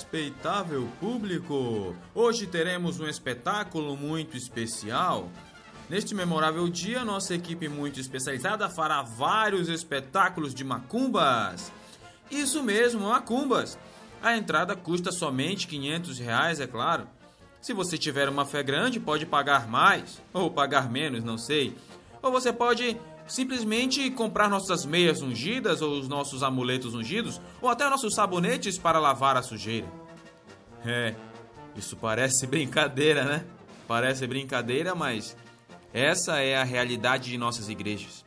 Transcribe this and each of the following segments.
Respeitável público, hoje teremos um espetáculo muito especial. Neste memorável dia, nossa equipe muito especializada fará vários espetáculos de macumbas. Isso mesmo, macumbas. A entrada custa somente 500 reais, é claro. Se você tiver uma fé grande, pode pagar mais, ou pagar menos, não sei. Ou você pode simplesmente comprar nossas meias ungidas ou os nossos amuletos ungidos ou até nossos sabonetes para lavar a sujeira. É, isso parece brincadeira, né? Parece brincadeira, mas essa é a realidade de nossas igrejas.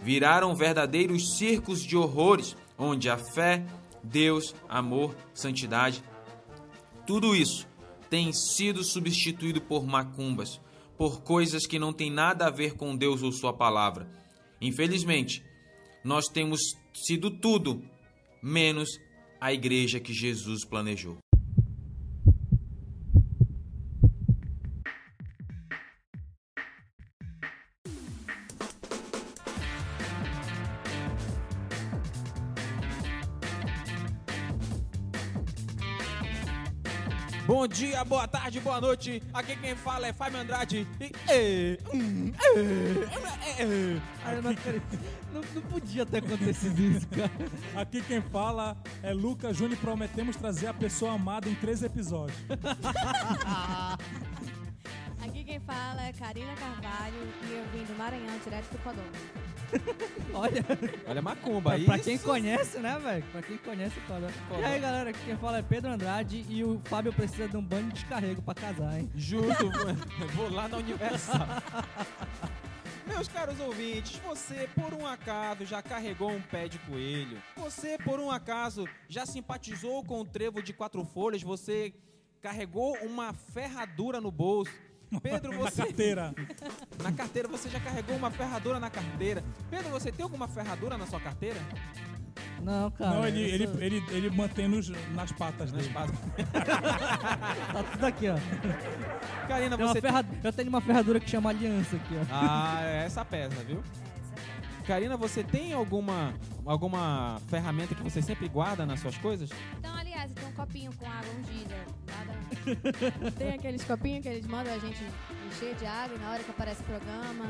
Viraram verdadeiros circos de horrores, onde a fé, Deus, amor, santidade, tudo isso tem sido substituído por macumbas, por coisas que não têm nada a ver com Deus ou Sua palavra Infelizmente, nós temos sido tudo menos a igreja que Jesus planejou. Bom dia, boa tarde, boa noite. Aqui quem fala é Fábio Andrade. E, hum, não, não, não, podia ter acontecido isso, cara. Aqui quem fala é Lucas Júnior e prometemos trazer a pessoa amada em três episódios. Aqui quem fala é Karina Carvalho e eu vim do Maranhão, direto do Podão. Olha, olha macumba. Pra, pra quem conhece, né, velho? Pra quem conhece Podão. E aí, galera, aqui quem fala é Pedro Andrade e o Fábio precisa de um banho de descarrego pra casar, hein? Justo, vou lá na Universal. Meus caros ouvintes, você por um acaso já carregou um pé de coelho? Você por um acaso já simpatizou com o trevo de quatro folhas? Você carregou uma ferradura no bolso? Pedro, você. Na carteira. na carteira, você já carregou uma ferradura na carteira. Pedro, você tem alguma ferradura na sua carteira? Não, cara. Não, ele, ele, ele, ele mantém nos, nas patas nas dele. Patas. tá tudo aqui, ó. Karina, tem você. Ferra... Eu tenho uma ferradura que chama Aliança aqui, ó. Ah, essa pesa, viu? Karina, você tem alguma, alguma ferramenta que você sempre guarda nas suas coisas? Então, aliás, tenho um copinho com água ungida. Nada... tem aqueles copinhos que eles mandam a gente encher de água e na hora que aparece o programa.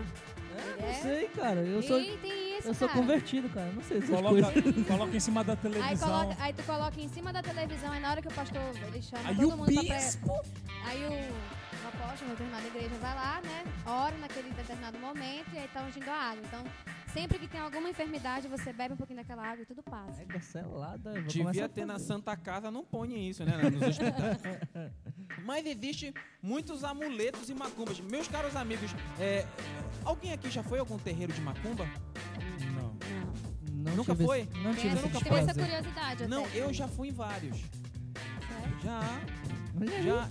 É, não sei, cara. Eu sou, tem isso, eu sou convertido, cara. Não sei coloca, coloca em cima da televisão. Aí, coloca, aí, tu coloca em cima da televisão, e na hora que o pastor ele chama aí todo o mundo bispo... pra. Aí o, o apóstolo, uma determinada igreja, vai lá, né? Ora naquele determinado momento e aí tá ungindo a água. Então, Sempre que tem alguma enfermidade, você bebe um pouquinho daquela água e tudo passa. É selada. Devia ter na Santa Casa, não põe isso, né? Nos hospitais. Mas existe muitos amuletos e macumbas. Meus caros amigos, é, alguém aqui já foi a algum terreiro de macumba? Não. Não. nunca tive, foi? Não tive essa, nunca foi. essa curiosidade. Não, até. eu já fui em vários. Sério? Já. Já.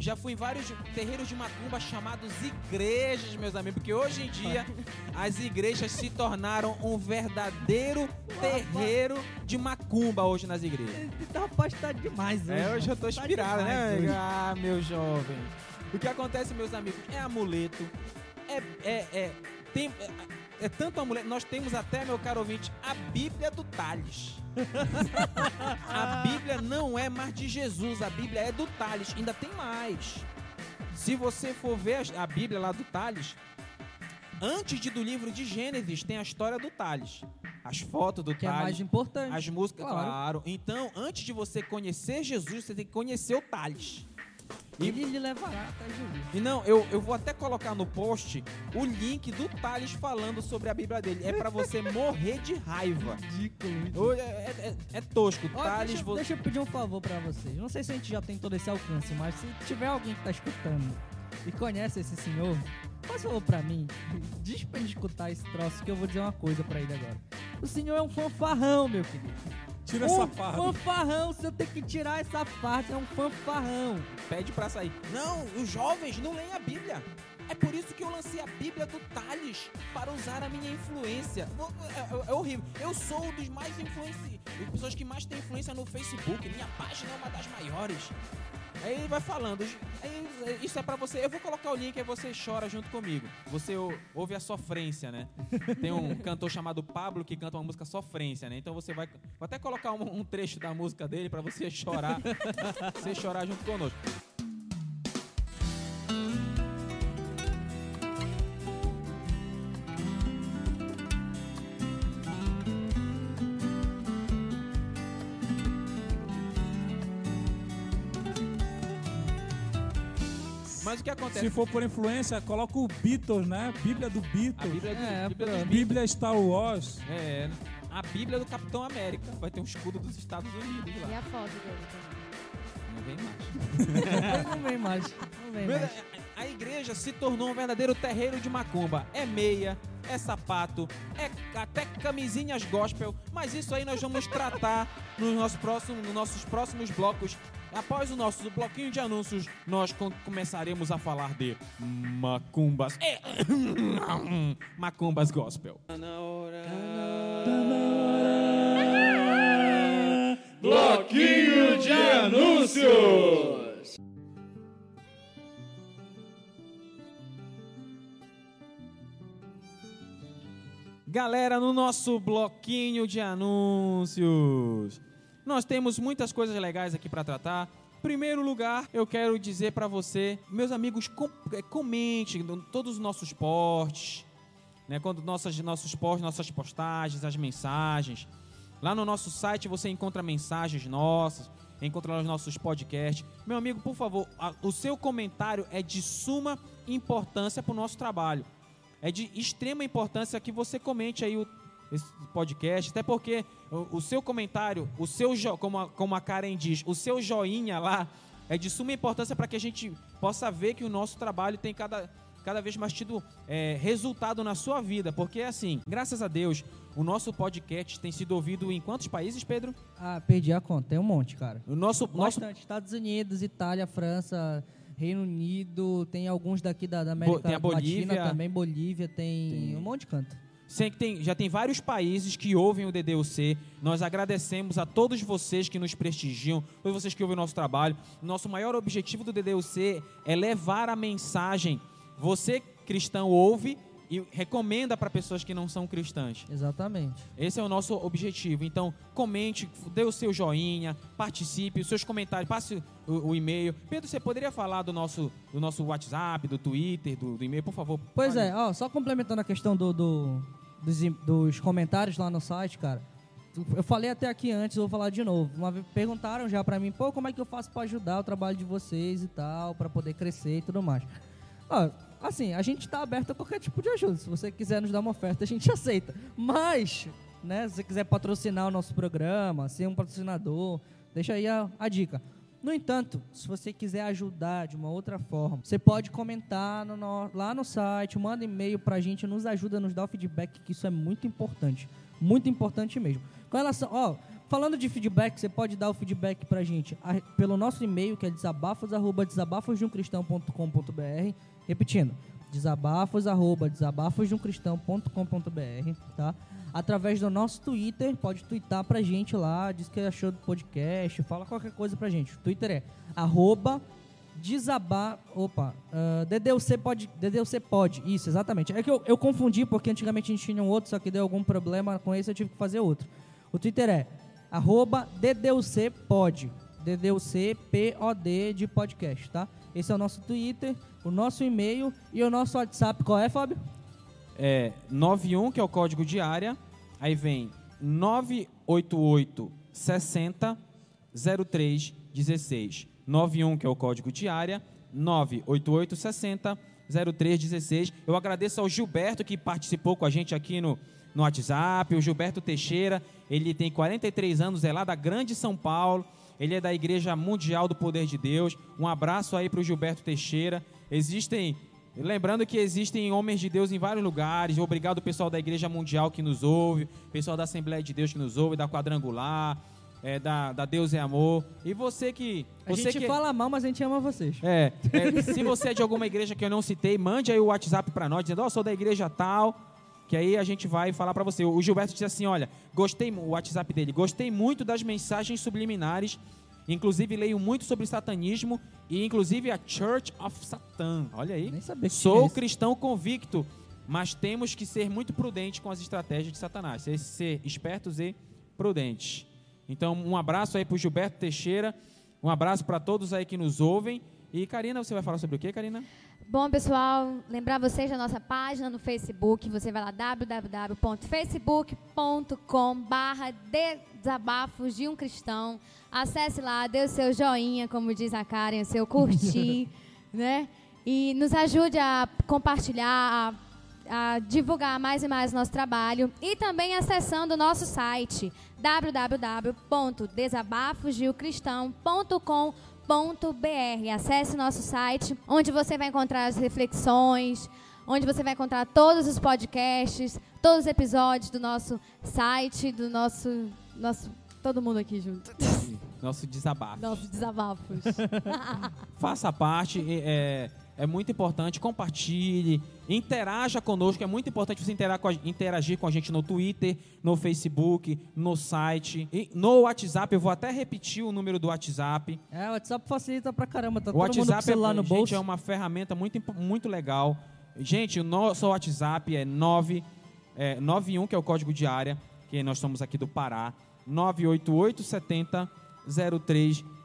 Já fui em vários terreiros de macumba chamados igrejas, meus amigos, porque hoje em dia as igrejas se tornaram um verdadeiro terreiro de macumba hoje nas igrejas. Tá demais hoje. É, hoje eu tô tá inspirado, né? Hoje. Ah, meu jovem. O que acontece, meus amigos, é amuleto, é, é, é, tem, é, é tanto amuleto, nós temos até, meu caro ouvinte, a Bíblia do Tales. a Bíblia não é mais de Jesus, a Bíblia é do Tales. Ainda tem mais. Se você for ver a Bíblia lá do Tales, antes de do livro de Gênesis tem a história do Tales. As fotos do que Tales. é mais importante. As músicas, claro. claro. Então, antes de você conhecer Jesus, você tem que conhecer o Tales. E ele lhe levará até Jesus. E não, eu, eu vou até colocar no post o link do Thales falando sobre a Bíblia dele. É para você morrer de raiva. Ridículo. É, é, é tosco. Ó, Thales, deixa, vo... deixa eu pedir um favor para vocês. Não sei se a gente já tem todo esse alcance, mas se tiver alguém que tá escutando e conhece esse senhor, faz favor pra mim. Diz pra ele escutar esse troço que eu vou dizer uma coisa para ele agora. O senhor é um fanfarrão, meu querido. Tira um essa farda. fanfarrão, você tem que tirar essa farda, é um fanfarrão. Pede pra sair. Não, os jovens não leem a Bíblia. É por isso que eu lancei a Bíblia do Tales para usar a minha influência. É, é, é horrível. Eu sou um dos mais influenciados, pessoas que mais têm influência no Facebook. Minha página é uma das maiores. Aí ele vai falando. Isso é pra você. Eu vou colocar o link aí você chora junto comigo. Você ou- ouve a sofrência, né? Tem um cantor chamado Pablo que canta uma música sofrência, né? Então você vai. Vou até colocar um, um trecho da música dele pra você chorar. você chorar junto conosco. Mas o que acontece? Se for por influência, coloca o Beatles, né? Bíblia do A Beatles. Bíblia, do, É, Bíblia dos. Bíblia Star Wars. É, a Bíblia do Capitão América. Vai ter um escudo dos Estados Unidos E lá. a foto dele também. Não vem mais. não vem mais. Não vem mais. A igreja se tornou um verdadeiro terreiro de macumba. É meia, é sapato, é até camisinhas gospel. Mas isso aí nós vamos tratar no nosso próximo, nos nossos próximos blocos. Após o nosso bloquinho de anúncios, nós com- começaremos a falar de macumbas. É, macumbas gospel. Bloquinho de anúncios. Galera, no nosso bloquinho de anúncios, nós temos muitas coisas legais aqui para tratar. Primeiro lugar, eu quero dizer para você, meus amigos, com, eh, comente todos os nossos posts, né? Quando nossas, nossos posts, nossas postagens, as mensagens. Lá no nosso site você encontra mensagens nossas, encontra lá os nossos podcasts. Meu amigo, por favor, a- o seu comentário é de suma importância para o nosso trabalho. É de extrema importância que você comente aí o esse podcast, até porque o, o seu comentário, o seu jo- como a, como a Karen diz, o seu joinha lá é de suma importância para que a gente possa ver que o nosso trabalho tem cada, cada vez mais tido é, resultado na sua vida, porque assim, graças a Deus, o nosso podcast tem sido ouvido em quantos países, Pedro? Ah, perdi a conta. Tem um monte, cara. O nosso, nosso Bastante. Estados Unidos, Itália, França, Reino Unido, tem alguns daqui da, da América tem a Bolívia. Latina também, Bolívia, tem, Tem- um monte de canto. Sei que tem, já tem vários países que ouvem o DDUC. Nós agradecemos a todos vocês que nos prestigiam, todos vocês que ouvem o nosso trabalho. Nosso maior objetivo do DDUC é levar a mensagem. Você, cristão, ouve e recomenda para pessoas que não são cristãs. Exatamente. Esse é o nosso objetivo. Então, comente, dê o seu joinha, participe, os seus comentários, passe o, o e-mail. Pedro, você poderia falar do nosso, do nosso WhatsApp, do Twitter, do, do e-mail, por favor? Pois Fale. é, ó, só complementando a questão do, do- dos, dos comentários lá no site, cara. Eu falei até aqui antes, vou falar de novo. Uma vez perguntaram já pra mim, pô, como é que eu faço pra ajudar o trabalho de vocês e tal, pra poder crescer e tudo mais. Ó, assim, a gente tá aberto a qualquer tipo de ajuda. Se você quiser nos dar uma oferta, a gente aceita. Mas, né, se você quiser patrocinar o nosso programa, ser um patrocinador, deixa aí a, a dica. No entanto, se você quiser ajudar de uma outra forma, você pode comentar no no- lá no site, manda e-mail pra gente, nos ajuda, nos dá o feedback, que isso é muito importante. Muito importante mesmo. Com relação, ó, falando de feedback, você pode dar o feedback pra gente a- pelo nosso e-mail, que é desabafos, arroba desabafosdeumcristão.com.br. Repetindo, desabafos, arroba desabafosdeumcristão.com.br, tá? Através do nosso Twitter, pode twittar pra gente lá, diz que achou do podcast, fala qualquer coisa pra gente. O Twitter é arroba desabar... Opa, ah, DDUC pode, DDUC pode, isso, exatamente. É que eu, eu confundi, porque antigamente a gente tinha um outro, só que deu algum problema com esse, eu tive que fazer outro. O Twitter é arroba DDUC pode, DDUC POD de podcast, tá? Esse é o nosso Twitter, o nosso e-mail e o nosso WhatsApp. Qual é, Fábio? é 91, que é o código de área. Aí vem 988 60 03 16. 91, que é o código de área. 988 60 03 16. Eu agradeço ao Gilberto que participou com a gente aqui no, no WhatsApp. O Gilberto Teixeira, ele tem 43 anos, é lá da Grande São Paulo. Ele é da Igreja Mundial do Poder de Deus. Um abraço aí para o Gilberto Teixeira. Existem Lembrando que existem homens de Deus em vários lugares. Obrigado, pessoal da Igreja Mundial que nos ouve, pessoal da Assembleia de Deus que nos ouve, da Quadrangular, é, da, da Deus é Amor. E você que. A Você gente que fala mal, mas a gente ama vocês. é, é, se você é de alguma igreja que eu não citei, mande aí o WhatsApp pra nós, dizendo, ó, sou da igreja tal, que aí a gente vai falar pra você. O Gilberto disse assim, olha, gostei, o WhatsApp dele, gostei muito das mensagens subliminares Inclusive, leio muito sobre satanismo e, inclusive, a Church of Satan. Olha aí. Sou isso. cristão convicto, mas temos que ser muito prudentes com as estratégias de Satanás. Ser, ser espertos e prudentes. Então, um abraço aí pro Gilberto Teixeira. Um abraço para todos aí que nos ouvem. E, Karina, você vai falar sobre o quê, Karina? Bom, pessoal, lembrar vocês da nossa página no Facebook. Você vai lá www.facebook.com barra desabafos de um cristão. Acesse lá, dê o seu joinha, como diz a Karen, o seu curtir, né? E nos ajude a compartilhar, a, a divulgar mais e mais o nosso trabalho. E também acessando o nosso site www.desabafosdeocristão.com.br. Acesse o nosso site, onde você vai encontrar as reflexões, onde você vai encontrar todos os podcasts, todos os episódios do nosso site, do nosso, nosso todo mundo aqui junto. Nosso desabafo. Nossos desabafos. Faça parte, é, é muito importante, compartilhe, interaja conosco, é muito importante você interagir com a gente no Twitter, no Facebook, no site, e no WhatsApp, eu vou até repetir o número do WhatsApp. É, o WhatsApp facilita pra caramba. Tá O todo mundo com o WhatsApp celular é, no gente, bolso. é uma ferramenta muito, muito legal. Gente, o nosso WhatsApp é 9, é, 91, que é o código de área, que nós somos aqui do Pará, 988 70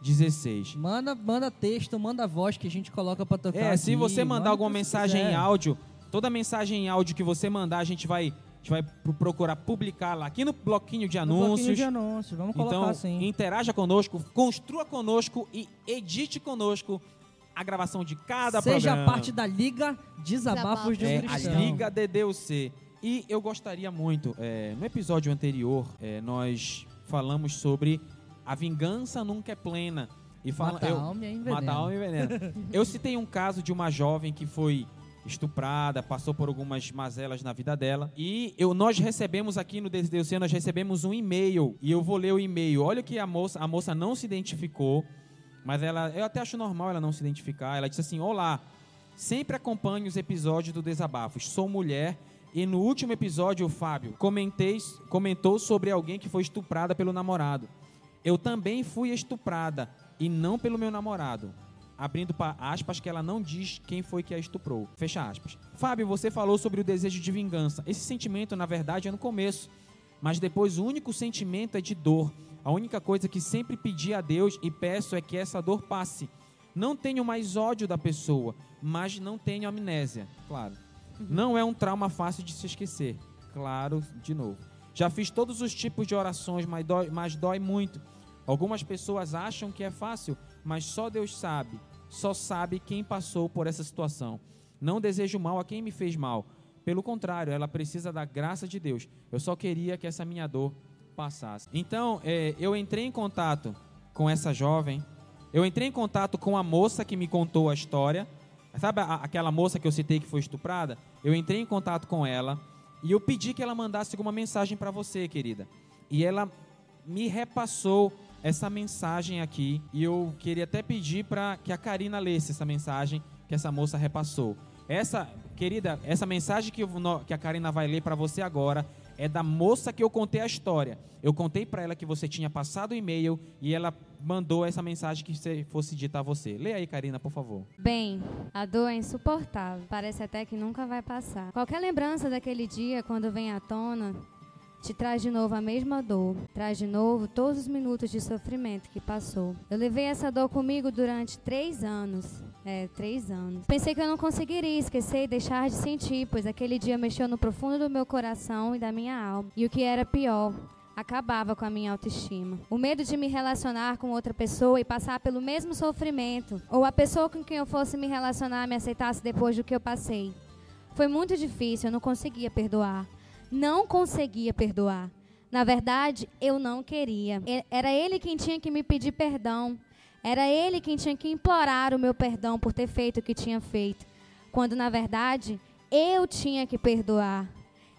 0316. Manda, manda texto, manda voz que a gente coloca pra tocar. É, se aqui, você mandar manda alguma mensagem em quiser. áudio, toda mensagem em áudio que você mandar, a gente vai, a gente vai pro- procurar publicar lá aqui no bloquinho de No bloquinho anúncios. de anúncios, vamos colocar Então, assim. interaja conosco, construa conosco e edite conosco a gravação de cada Seja programa. parte da Liga Desabafos de um é, a. Liga DDUC. E eu gostaria muito, é, no episódio anterior, é, nós falamos sobre a vingança nunca é plena. E fala, Mata a eu, alma e envenena. Mata alma e envenena. eu citei um caso de uma jovem que foi estuprada, passou por algumas mazelas na vida dela. E eu, nós recebemos aqui no DDUC, nós recebemos um e-mail. E eu vou ler o e-mail. Olha que a moça, a moça não se identificou. Mas ela, eu até acho normal ela não se identificar. Ela disse assim: Olá, sempre acompanho os episódios do Desabafos. Sou mulher e no último episódio, o Fábio comentei, comentou sobre alguém que foi estuprada pelo namorado. Eu também fui estuprada e não pelo meu namorado. Abrindo pa- aspas que ela não diz quem foi que a estuprou. Fecha aspas. Fábio, você falou sobre o desejo de vingança. Esse sentimento, na verdade, é no começo. Mas depois o único sentimento é de dor. A única coisa que sempre pedi a Deus e peço é que essa dor passe. Não tenho mais ódio da pessoa, mas não tenho amnésia. Claro. Não é um trauma fácil de se esquecer. Claro, de novo. Já fiz todos os tipos de orações, mas dói, mas dói muito. Algumas pessoas acham que é fácil, mas só Deus sabe. Só sabe quem passou por essa situação. Não desejo mal a quem me fez mal. Pelo contrário, ela precisa da graça de Deus. Eu só queria que essa minha dor passasse. Então, é, eu entrei em contato com essa jovem. Eu entrei em contato com a moça que me contou a história. Sabe a- aquela moça que eu citei que foi estuprada? Eu entrei em contato com ela e eu pedi que ela mandasse alguma mensagem para você, querida. E ela me repassou essa mensagem aqui e eu queria até pedir para que a Karina lesse essa mensagem que essa moça repassou. Essa, querida, essa mensagem que, eu- que a Karina vai ler para você agora é da moça que eu contei a história. Eu contei para ela que você tinha passado o e-mail e ela mandou essa mensagem que se- fosse dita a você. Lê aí, Karina, por favor. Bem, a dor é insuportável. Parece até que nunca vai passar. Qualquer lembrança daquele dia, quando vem à tona, te traz de novo a mesma dor. Traz de novo todos os minutos de sofrimento que passou. Eu levei essa dor comigo durante três anos. É, três anos. Pensei que eu não conseguiria esquecer e deixar de sentir, pois aquele dia mexeu no profundo do meu coração e da minha alma. E o que era pior, acabava com a minha autoestima. O medo de me relacionar com outra pessoa e passar pelo mesmo sofrimento, ou a pessoa com quem eu fosse me relacionar me aceitasse depois do que eu passei. Foi muito difícil, eu não conseguia perdoar. Não conseguia perdoar. Na verdade, eu não queria. Era ele quem tinha que me pedir perdão. Era ele quem tinha que implorar o meu perdão por ter feito o que tinha feito. Quando, na verdade, eu tinha que perdoar.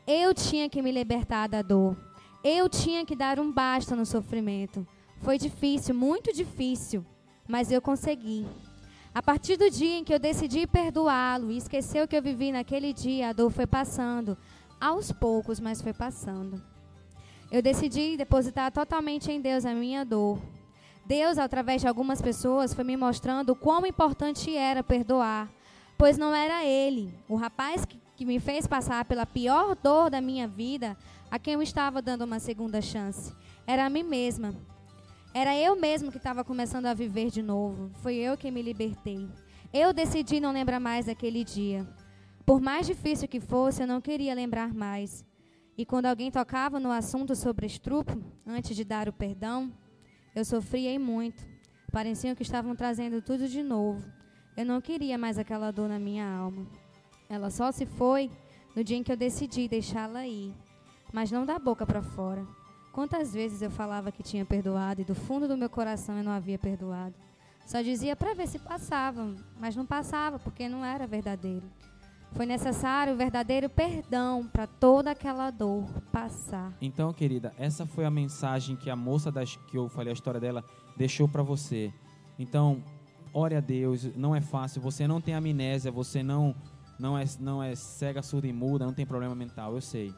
Eu tinha que me libertar da dor. Eu tinha que dar um basta no sofrimento. Foi difícil, muito difícil, mas eu consegui. A partir do dia em que eu decidi perdoá-lo e esquecer o que eu vivi naquele dia, a dor foi passando, aos poucos, mas foi passando. Eu decidi depositar totalmente em Deus a minha dor. Deus, através de algumas pessoas, foi me mostrando o quão importante era perdoar, pois não era ele, o rapaz que, que me fez passar pela pior dor da minha vida, a quem eu estava dando uma segunda chance. Era a mim mesma. Era eu mesmo que estava começando a viver de novo. Foi eu que me libertei. Eu decidi não lembrar mais daquele dia. Por mais difícil que fosse, eu não queria lembrar mais. E quando alguém tocava no assunto sobre estrupo, antes de dar o perdão, eu sofria muito. Parecia que estavam trazendo tudo de novo. Eu não queria mais aquela dor na minha alma. Ela só se foi no dia em que eu decidi deixá-la ir, mas não da boca para fora. Quantas vezes eu falava que tinha perdoado e do fundo do meu coração eu não havia perdoado. Só dizia para ver se passava, mas não passava porque não era verdadeiro. Foi necessário o verdadeiro perdão para toda aquela dor passar. Então, querida, essa foi a mensagem que a moça das que eu falei a história dela deixou para você. Então, ore a Deus, não é fácil, você não tem amnésia, você não não é não é cega, surda e muda, não tem problema mental, eu sei.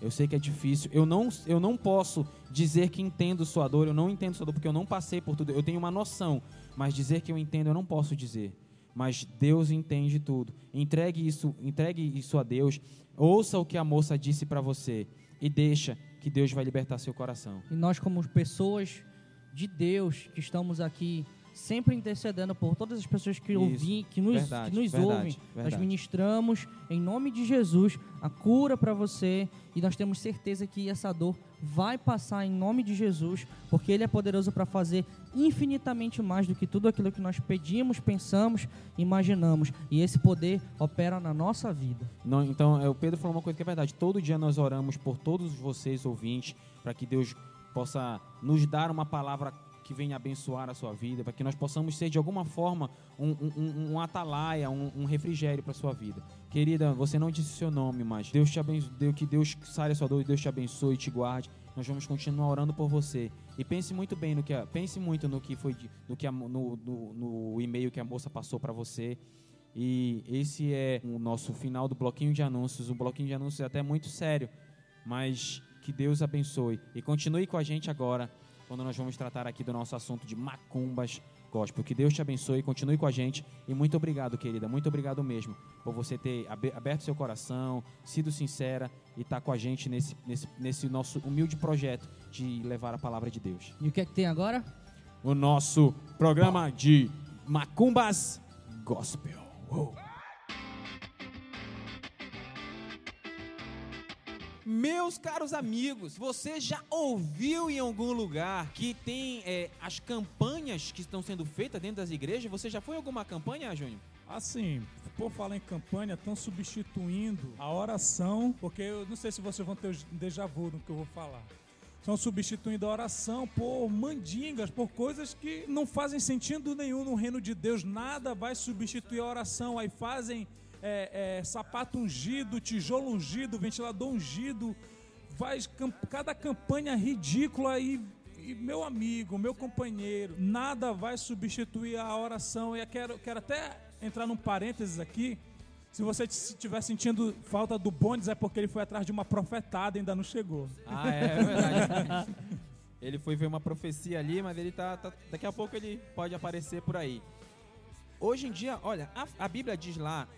Eu sei que é difícil. Eu não, eu não posso dizer que entendo sua dor. Eu não entendo sua dor porque eu não passei por tudo. Eu tenho uma noção. Mas dizer que eu entendo, eu não posso dizer mas Deus entende tudo. Entregue isso, entregue isso a Deus. Ouça o que a moça disse para você e deixa que Deus vai libertar seu coração. E nós como pessoas de Deus que estamos aqui sempre intercedendo por todas as pessoas que, ouvem, que nos, verdade, que nos verdade, ouvem. Verdade. Nós ministramos, em nome de Jesus, a cura para você e nós temos certeza que essa dor vai passar em nome de Jesus, porque Ele é poderoso para fazer infinitamente mais do que tudo aquilo que nós pedimos, pensamos, imaginamos. E esse poder opera na nossa vida. Não, então, é, o Pedro falou uma coisa que é verdade. Todo dia nós oramos por todos vocês, ouvintes, para que Deus possa nos dar uma palavra que venha abençoar a sua vida, para que nós possamos ser de alguma forma um, um, um atalaia, um, um refrigério para a sua vida. Querida, você não disse seu nome, mas Deus te abençoe, que Deus sare a sua dor, Deus te abençoe e te guarde. Nós vamos continuar orando por você. E pense muito bem no que, pense muito no que foi, no que no, no, no e-mail que a moça passou para você. E esse é o nosso final do bloquinho de anúncios. O bloquinho de anúncios é até muito sério, mas que Deus abençoe. E continue com a gente agora quando nós vamos tratar aqui do nosso assunto de macumbas gospel. Que Deus te abençoe, continue com a gente e muito obrigado, querida, muito obrigado mesmo por você ter aberto seu coração, sido sincera e estar tá com a gente nesse, nesse, nesse nosso humilde projeto de levar a palavra de Deus. E o que é que tem agora? O nosso programa de macumbas gospel. Uou. Meus caros amigos, você já ouviu em algum lugar que tem é, as campanhas que estão sendo feitas dentro das igrejas? Você já foi em alguma campanha, Júnior? Assim, por falar em campanha, estão substituindo a oração, porque eu não sei se vocês vão ter um déjà vu no que eu vou falar. Estão substituindo a oração por mandingas, por coisas que não fazem sentido nenhum no reino de Deus. Nada vai substituir a oração. Aí fazem é, é, sapato ungido, tijolo ungido, ventilador ungido, faz cada campanha ridícula e, e, meu amigo, meu companheiro, nada vai substituir a oração. E eu quero, quero até entrar num parênteses aqui. Se você estiver sentindo falta do Bondes, é porque ele foi atrás de uma profetada e ainda não chegou. Ah, é, é verdade. ele foi ver uma profecia ali, mas ele tá, tá, Daqui a pouco ele pode aparecer por aí. Hoje em dia, olha, a, a Bíblia diz lá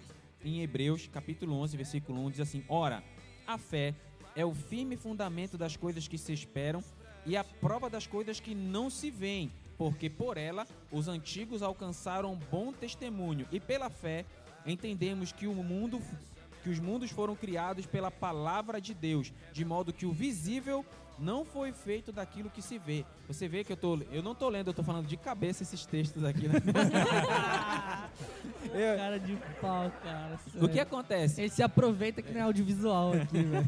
em Hebreus, capítulo 11, versículo 1, diz assim: Ora, a fé é o firme fundamento das coisas que se esperam e a prova das coisas que não se veem, porque por ela os antigos alcançaram bom testemunho, e pela fé entendemos que o mundo que os mundos foram criados pela palavra de Deus, de modo que o visível não foi feito daquilo que se vê. Você vê que eu tô, eu não tô lendo, eu tô falando de cabeça esses textos aqui. Né? eu... Cara de pau, cara. Sério. O que acontece? Ele se aproveita que não é audiovisual aqui, velho.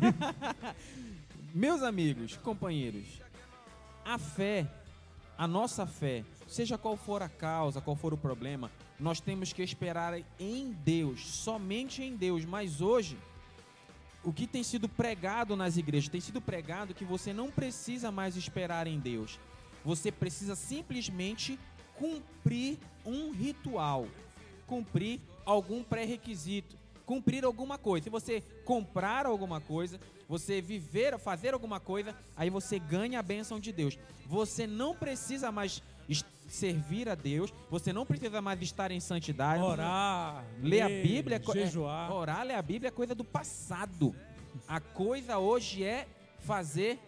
Meus amigos, companheiros, a fé, a nossa fé, seja qual for a causa, qual for o problema, nós temos que esperar em Deus, somente em Deus. Mas hoje, o que tem sido pregado nas igrejas? Tem sido pregado que você não precisa mais esperar em Deus. Você precisa simplesmente cumprir um ritual, cumprir algum pré-requisito, cumprir alguma coisa. Se você comprar alguma coisa, você viver, fazer alguma coisa, aí você ganha a bênção de Deus. Você não precisa mais servir a Deus, você não precisa mais estar em santidade. Orar, Ler a Bíblia, é é- jejuar. orar, ler a Bíblia é coisa do passado. A coisa hoje é fazer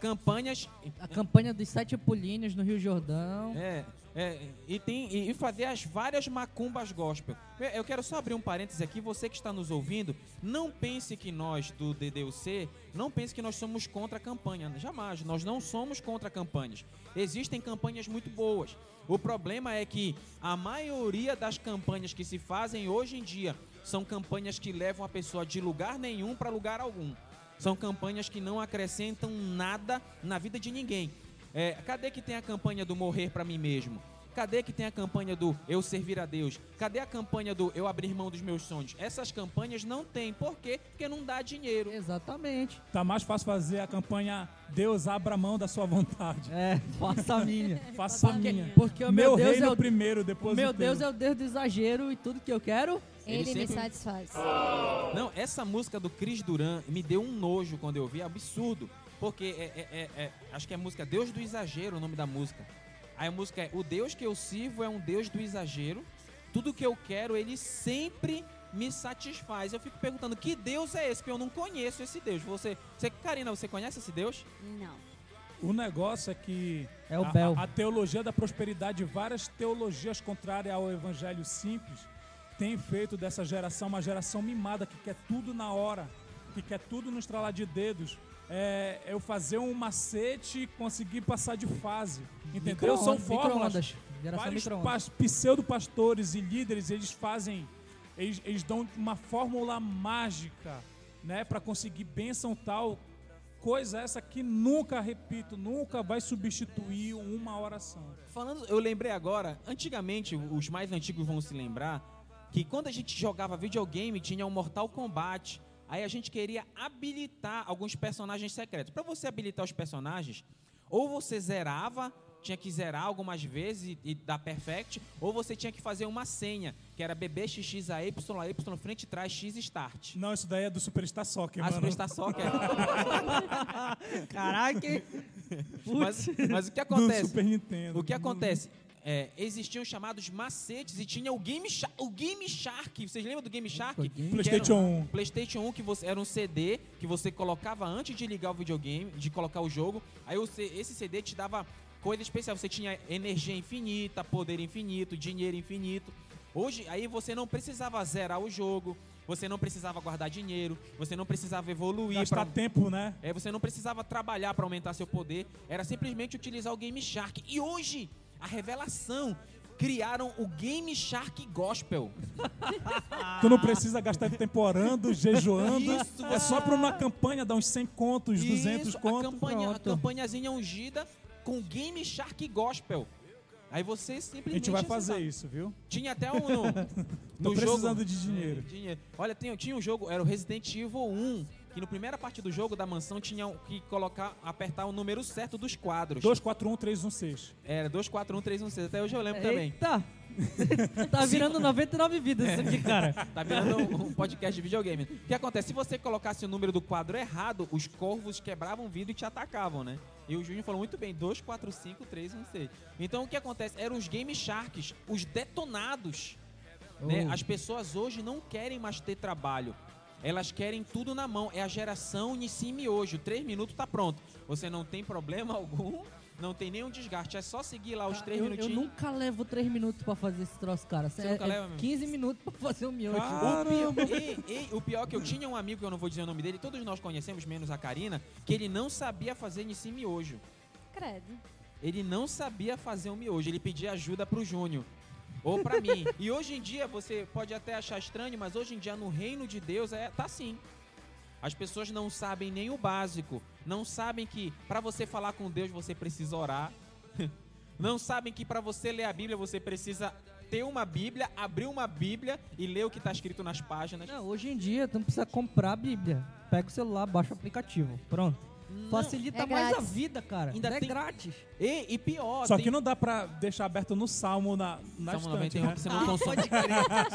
campanhas A campanha dos sete pulinhos no Rio Jordão. é, é, e, tem, e, e fazer as várias macumbas gospel. Eu- Eu quero só abrir um parênteses aqui, você que está nos ouvindo, não pense que nós do DDUC, não pense que nós somos contra a campanha. Jamais, nós não somos contra campanhas. Existem campanhas muito boas. O problema é que a maioria das campanhas que se fazem hoje em dia são campanhas que levam a pessoa de lugar nenhum para lugar algum. São campanhas que não acrescentam nada na vida de ninguém. É, cadê que tem a campanha do morrer para mim mesmo? Cadê que tem a campanha do eu servir a Deus? Cadê a campanha do eu abrir mão dos meus sonhos? Essas campanhas não tem. Por quê? Porque não dá dinheiro. Exatamente. Tá mais fácil fazer a campanha Deus abra mão da sua vontade. É, faça a minha. Faça a minha. porque o meu Deus reino é o- primeiro, O depois meu o teu. Deus é o Deus do exagero e tudo que eu quero. Ele, Ele me sempre- satisfaz. Não, essa música do Cris Duran me deu um nojo quando eu vi, absurdo. Porque é, é- é- é- acho que é a música Deus do Exagero, o nome da música. Aí a música é O Deus que eu sirvo é um Deus do exagero. Tudo que eu quero, ele sempre me satisfaz. Eu fico perguntando, que Deus é esse? Porque eu não conheço esse Deus. Você, você Karina, você conhece esse Deus? Não. O negócio é que É o a, Bel. a- a teologia da prosperidade, várias teologias contrárias ao evangelho simples, tem feito dessa geração uma geração mimada que quer tudo na hora, que quer tudo no estralar de dedos. É, eu fazer um macete e conseguir passar de fase. Entendeu? São fórmulas. Vários pas- pseudo-pastores e líderes, eles fazem, eles, eles dão uma fórmula mágica, né, para conseguir bênção tal. Coisa essa que nunca, repito, nunca vai substituir uma oração. Falando, eu lembrei agora, antigamente, os mais antigos vão se lembrar, que quando a gente jogava videogame tinha o Mortal Kombat. Aí a gente queria habilitar alguns personagens secretos. Pra você habilitar os personagens, ou você zerava, tinha que zerar algumas vezes e, e dar perfect, ou você tinha que fazer uma senha, que era BBXXAY, Y, frente, trás, X, start. Não, isso daí é do Superstar Soccer, A mano. Superstar Soccer. Caraca. mas, mas o que Do acontece? Super Nintendo. O que acontece? É, existiam chamados macetes e tinha o Game Shark. O Game Shark, vocês lembram do Game Shark? Game- PlayStation era 1. PlayStation 1 que você era um CD que você colocava antes de ligar o videogame, de colocar o jogo. Aí o C- esse CD te dava coisa especial. Você tinha energia infinita, poder infinito, dinheiro infinito. Hoje, aí você não precisava zerar o jogo, você não precisava guardar dinheiro, você não precisava evoluir Gastar pra- tempo, né? é, você não precisava trabalhar para aumentar seu poder, era simplesmente utilizar o Game Shark. E hoje, a revelação, criaram o Game Shark Gospel. Tu não precisa gastar tempo orando, jejuando. Isso, é só pra uma campanha dar uns 100 contos, 200 Isso, a contos. campanha, a campanhazinha ungida com Game Shark Gospel. Aí você simplesmente A gente vai fazer acessava. isso, viu? Tinha até um no, no precisando jogo. de dinheiro. É, dinheiro. Olha, tem, tinha um jogo, era o Resident Evil 1, que na primeira parte do jogo da mansão tinha que colocar, apertar o número certo dos quadros. 241 316. Era 241316, até hoje eu lembro também. Eita. tá virando 99 vidas isso aqui, cara. Tá virando um, um podcast de videogame. O que acontece? Se você colocasse o número do quadro errado, os corvos quebravam o vidro e te atacavam, né? E o Júnior falou muito bem, 2, 4, 5, 3, 1, 6. Então o que acontece? Eram os Game Sharks, os detonados. né? Oh. As pessoas hoje não querem mais ter trabalho. Elas querem tudo na mão. É a geração Nissim hoje. Três minutos tá pronto. Você não tem problema algum, não tem nenhum desgaste. É só seguir lá os três eu, eu minutinhos. nunca levo 3 minutos pra fazer esse troço, cara. Você é, nunca é leva mesmo? 15 minutos pra fazer o miojo. Ah, O pior, e, e o pior é que eu tinha um amigo, que eu não vou dizer o nome dele, todos nós conhecemos, menos a Karina, que ele não sabia fazer Nissim miojo. Credo. Ele não sabia fazer um miojo, ele pedia ajuda pro Júnior. Ou pra mim. E hoje em dia, você pode até achar estranho, mas hoje em dia no reino de Deus é tá assim. As pessoas não sabem nem o básico. Não sabem que para você falar com Deus você precisa orar. Não sabem que para você ler a Bíblia você precisa ter uma Bíblia, abrir uma Bíblia e ler o que está escrito nas páginas. Não, hoje em dia, tu não precisa comprar a Bíblia. Pega o celular, baixa o aplicativo. Pronto. Não. Facilita É mais a vida, cara. Ainda é tem- grátis. E, e pior, Só tem- que não dá pra deixar aberto no Salmo na, na Salmo estante, 91, né? que senão consome,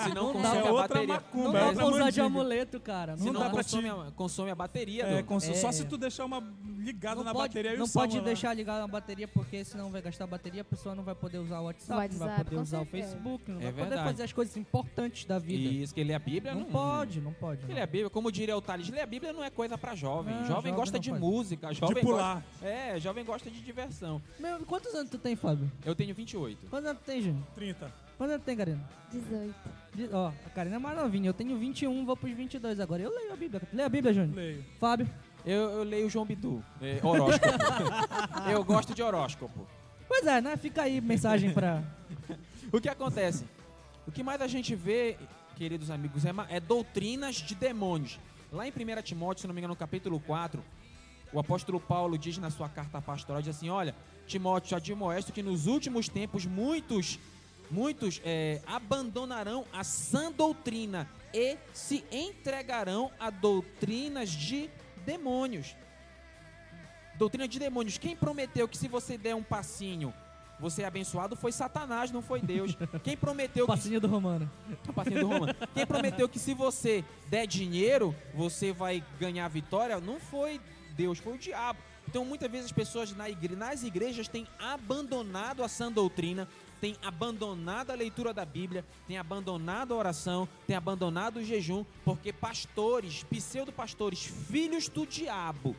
senão Não consome dá. a É outra bateria. macumba. Não é dá pra usar de amuleto, cara. Não Senão dá pra consome, a, consome a bateria É, do... com- Só É. se tu deixar uma ligado não na pode, bateria e não o pode Samuel lá. deixar ligado na bateria, porque senão vai gastar bateria, a pessoa não vai poder usar o WhatsApp, não vai WhatsApp, poder usar o certeza. Facebook, não É vai poder verdade. fazer as coisas importantes da vida. Isso, que ler a Bíblia não, não, pode, não pode. Ler não. a Bíblia, como diria o Thales, ler a Bíblia não é coisa pra jovem. Não, jovem, jovem gosta não de faz. música, jovem De pular. gosta. É, jovem gosta de diversão. Meu, quantos anos tu tem, Fábio? Eu tenho 28. Quantos anos tu tem, Júnior? 30. Quantos anos tu tem, Karina? 18. De- Ó, a Karina é mais novinha, eu tenho 21, vou pros 22 agora. Eu leio a Bíblia. Lê a Bíblia, Júnior. Leio. Fábio. Eu, eu leio João Bidu, é, horóscopo. eu gosto de horóscopo. Pois é, né? Fica aí mensagem pra... O que acontece? O que mais a gente vê, queridos amigos, é, é doutrinas de demônios. Lá em 1 Timóteo, se não me engano, no capítulo 4, o apóstolo Paulo diz na sua carta pastoral, diz assim, olha, Timóteo, te admoesto que nos últimos tempos muitos, muitos é, abandonarão a sã doutrina e se entregarão a doutrinas de demônios. Doutrina de demônios. Quem prometeu que se você der um passinho, você é abençoado foi Satanás, não foi Deus. Quem prometeu que Passinho do Romano. passinho do Romano. Quem prometeu que se você der dinheiro, você vai ganhar vitória, não foi Deus, foi o diabo. Então, muitas vezes as pessoas na igre- nas igrejas têm abandonado a sã doutrina, têm abandonado a leitura da Bíblia, têm abandonado a oração, têm abandonado o jejum, porque pastores, pseudo-pastores, filhos do diabo,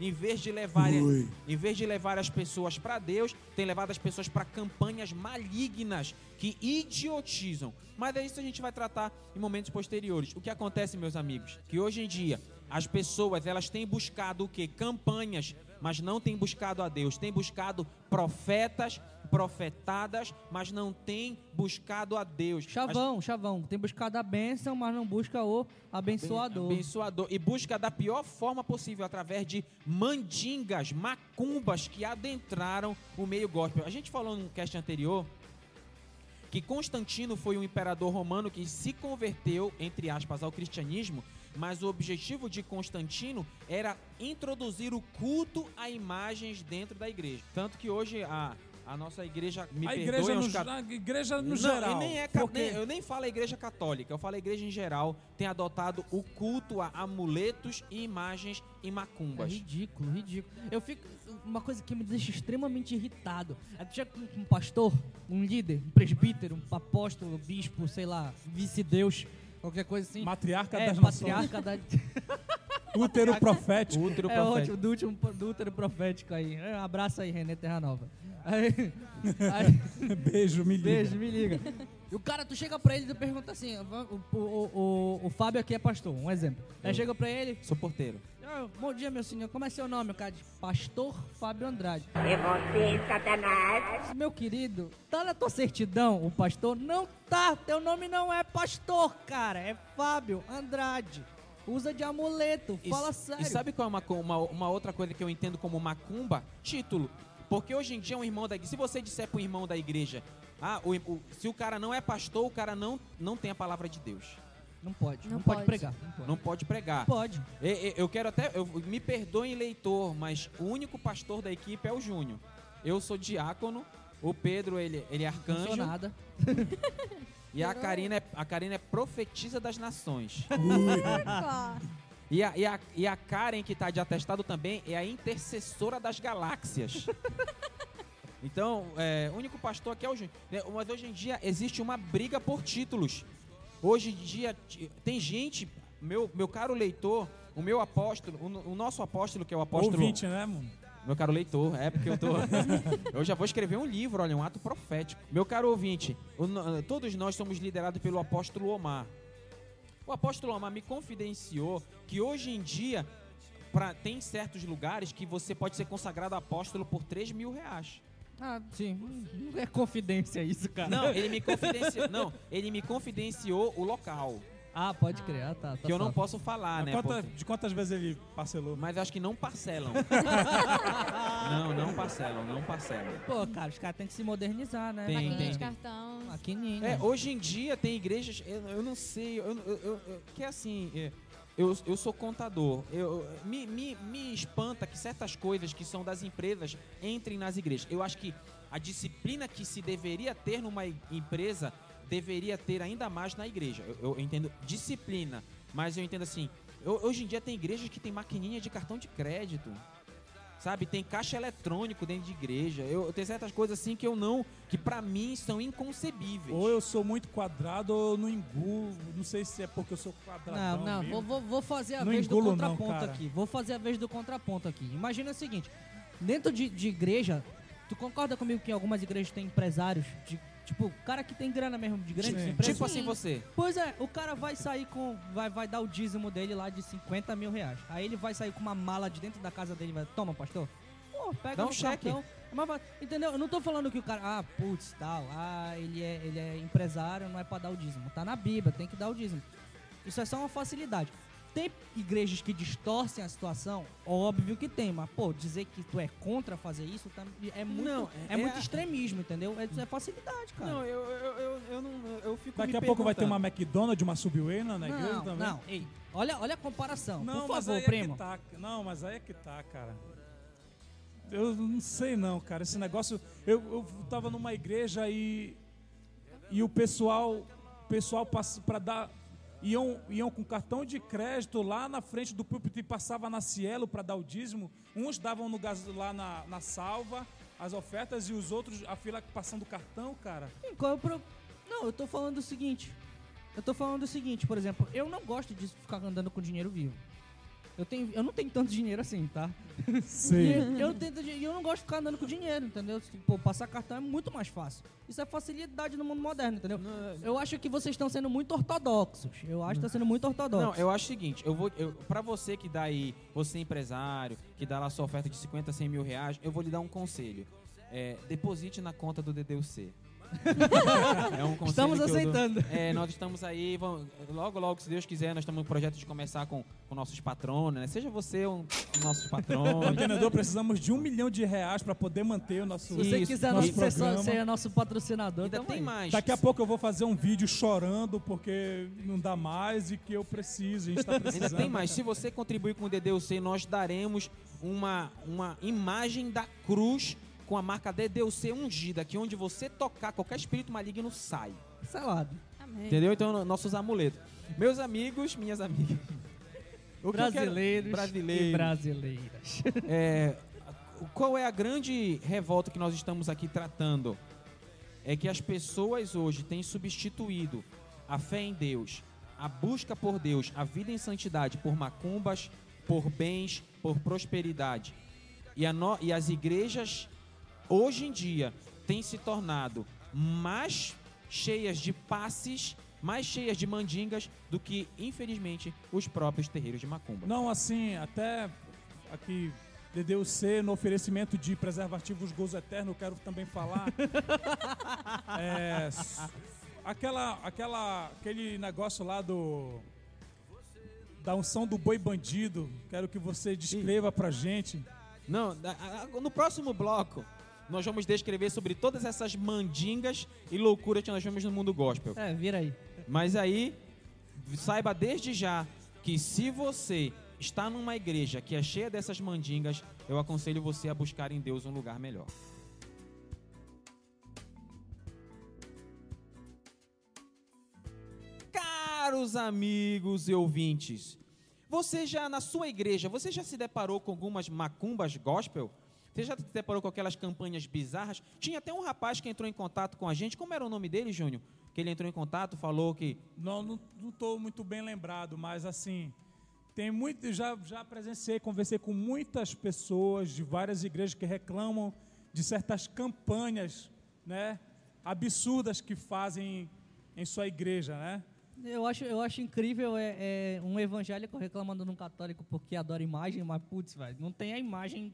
em vez de levar, em vez de levar as pessoas para Deus, tem levado as pessoas para campanhas malignas que idiotizam. Mas é isso que a gente vai tratar em momentos posteriores. O que acontece, meus amigos, que hoje em dia as pessoas elas têm buscado o que? Campanhas, mas não têm buscado a Deus. Têm buscado profetas, profetadas, mas não têm buscado a Deus. Chavão, chavão. Tem buscado a bênção, mas não busca o abençoador. Abençoador. E busca da pior forma possível, através de mandingas, macumbas que adentraram o meio gospel. A gente falou no cast anterior que Constantino foi um imperador romano que se converteu, entre aspas, ao cristianismo, mas o objetivo de Constantino era introduzir o culto a imagens dentro da igreja. Tanto que hoje a, a nossa igreja, me a igreja no, cat- a igreja no não, geral. nem é porque nem- eu nem falo a igreja católica, eu falo a igreja em geral, tem adotado o culto a amuletos e imagens e É macumbas. ridículo, ridículo. Eu fico. Uma coisa que me deixa extremamente irritado. É com um pastor, um líder, um presbítero, um apóstolo, bispo, sei lá, vice-deus, qualquer coisa assim. matriarca é, das nações. patriarca da. Útero profético. Útero É profético. ótimo, do último do útero profético aí. É, Um abraço aí, René Terra Nova. Aí, aí, Beijo, me liga. beijo, me liga. E o cara, tu chega pra ele e tu pergunta assim: o, o, o, o, o Fábio aqui é pastor, um exemplo. Aí chega pra ele, Sou porteiro. "Ah, bom dia, meu senhor, como é seu nome? O cara diz, Pastor Fábio Andrade. É você, Satanás. Meu querido, tá na tua certidão o pastor? Não tá, teu nome não é pastor, cara, é Fábio Andrade. Usa de amuleto, E- fala sério. E sabe qual é uma, uma, uma outra coisa que eu entendo como macumba? Título. Porque hoje em dia um irmão da igreja, se você disser pro irmão da igreja, ah, o- o- se o cara não é pastor, o cara não, não tem a palavra de Deus. Não pode, não, Não pode. pode. pregar. Não pode. Não pode pregar. pode. E- e- Eu quero até. Eu, me perdoem, leitor, mas o único pastor da equipe é o Júnior. Eu sou diácono, o Pedro, ele, ele é Não arcanjo. sou nada. E a Karina, é, a Karina é profetisa das nações. E a, e, a, e a Karen, que tá de atestado também, é a intercessora das galáxias. Então, é, o único pastor aqui é o Júnior. né, Mas hoje em dia existe uma briga por títulos. Hoje em dia tem gente, meu, meu caro leitor, o meu apóstolo, o, o nosso apóstolo, que é o apóstolo. Ouvinte, né, mano? Meu caro leitor, é porque eu tô. eu já vou escrever um livro, olha, um ato profético. Meu caro ouvinte, o todos nós somos liderados pelo apóstolo Omar. O apóstolo Omar me confidenciou que hoje em dia pra, tem certos lugares que você pode ser consagrado apóstolo por 3 mil reais. Ah, sim. Não é confidência isso, cara. Não, ele me confidenciou. não, ele me confidenciou o local. Ah, pode crer. Ah, tá. tá que eu não posso falar, né? Quanta- porque- De quantas vezes ele parcelou? Mas eu acho que não parcelam. não, não parcelam, não parcelam. Pô, cara, os caras têm que se modernizar, né? Tem, maquininha tem, de cartão. Maquininha. É, hoje em dia tem igrejas, eu, eu não sei, eu, eu- eu- que assim, é, eu, eu sou contador, eu, me, me, me espanta que certas coisas que são das empresas entrem nas igrejas. Eu acho que a disciplina que se deveria ter numa empresa deveria ter ainda mais na igreja. Eu, eu entendo disciplina, mas eu entendo assim, eu- hoje em dia tem igrejas que tem maquininha de cartão de crédito. Sabe, tem caixa eletrônico dentro de igreja. Eu, eu tenho certas coisas assim que eu não, que pra mim são inconcebíveis. Ou eu sou muito quadrado ou eu não engulo. Não sei se é porque eu sou quadradão Não, não, mesmo. vou, vou, vou fazer a Não vez do não, contraponto cara. aqui. Vou fazer a vez do contraponto aqui. Imagina o seguinte: dentro de, de igreja, tu concorda comigo que algumas igrejas têm empresários? De, tipo, cara que tem grana mesmo, de grandes Sim. empresas? Tipo assim você. Pois é, o cara vai sair com. Vai, vai dar o dízimo dele lá de 50 mil reais. Aí ele vai sair com uma mala de dentro da casa dele e vai. Toma, pastor. Pô, pega Dá um no cheque. cartão. Mas entendeu? Eu não tô falando que o cara. Ah, putz, tal. Ah, ele é, ele é empresário, não é pra dar o dízimo. Tá na Bíblia, tem que dar o dízimo. Isso é só uma facilidade. Tem igrejas que distorcem a situação? Óbvio que tem, mas, pô, dizer que tu é contra fazer isso tá- é muito, Não, é, é- muito extremismo, entendeu? É, é facilidade, cara. Não, eu, eu, eu, eu não. Eu fico Daqui me a pouco vai ter uma McDonald's, uma Subway na, na igreja não, também. não, ei, olha, olha a comparação. Não, Por mas favor, aí primo. É que tá, não, mas aí é que tá, cara. Eu não sei não, cara. Esse negócio. Eu, eu tava numa igreja e. E o pessoal. O pessoal passa para dar. Iam, iam com cartão de crédito lá na frente do púlpito e passava na Cielo para dar o dízimo. Uns davam no gas, lá na, na salva as ofertas e os outros a fila passando cartão, cara. Sim, qual é o pro- Não, eu tô falando o seguinte. Eu tô falando o seguinte, por exemplo, eu não gosto de ficar andando com dinheiro vivo. Eu, tenho, eu não tenho tanto dinheiro assim, tá? E eu, tento, e eu não gosto de ficar andando com dinheiro, entendeu? Tipo, passar cartão é muito mais fácil. Isso é facilidade no mundo moderno, entendeu? Eu acho que vocês estão sendo muito ortodoxos. Eu acho que está sendo muito ortodoxo. Não, eu acho o seguinte, eu vou, eu, pra você que dá aí, você é empresário, que dá lá sua oferta de 50, 100 mil reais, eu vou lhe dar um conselho. É, deposite na conta do DDUC. é um conselho Estamos aceitando. É, nós estamos aí, vamos- logo, logo, se Deus quiser, nós estamos no projeto de começar com, com nossos patronos, né? Seja você um dos nossos patronos. Mantenedor, precisamos de um milhão de reais para poder manter o nosso. Se você Isso, quiser nosso nosso ser, programa. ser nosso patrocinador, Ainda tem aí. mais. Daqui a pouco eu vou fazer um vídeo chorando porque não dá mais e que eu preciso, a gente tá precisando. Ainda tem mais. Se você contribuir com o DDUC, nós daremos uma, uma imagem da cruz com a marca DDUC ungida, que onde você tocar, qualquer espírito maligno sai. Salado. Amém. Entendeu? Então, nossos amuletos. Meus amigos, minhas amigas. O que Brasileiros, brasileiros. e brasileiras. É, qual é a grande revolta que nós estamos aqui tratando? É que as pessoas hoje têm substituído a fé em Deus, a busca por Deus, a vida em santidade por macumbas, por bens, por prosperidade. E, a no- e as igrejas, hoje em dia, têm se tornado mais cheias de passes, mais cheias de mandingas do que, infelizmente, os próprios terreiros de macumba. Não, assim, até aqui, DDUC, no oferecimento de preservativos Gozo Eterno, quero também falar. É, aquela, aquela, aquele negócio lá do. Da unção do boi bandido, quero que você descreva pra gente. Não, no próximo bloco, nós vamos descrever sobre todas essas mandingas e loucuras que nós vemos no mundo gospel. É, vira aí. Mas aí, saiba desde já que se você está numa igreja que é cheia dessas mandingas, eu aconselho você a buscar em Deus um lugar melhor. Caros amigos e ouvintes, você já na sua igreja, você já se deparou com algumas macumbas gospel? Você já se deparou com aquelas campanhas bizarras? Tinha até um rapaz que entrou em contato com a gente. Como era o nome dele, Júnior? Que ele entrou em contato, falou que Não, não, tô muito bem lembrado, mas assim, tem muito, já, já presenciei, conversei com muitas pessoas de várias igrejas que reclamam de certas campanhas, né, absurdas que fazem em sua igreja, né? Eu acho, eu acho incrível é, é, um evangélico reclamando de um católico porque adora imagem, mas putz, velho, não tem a imagem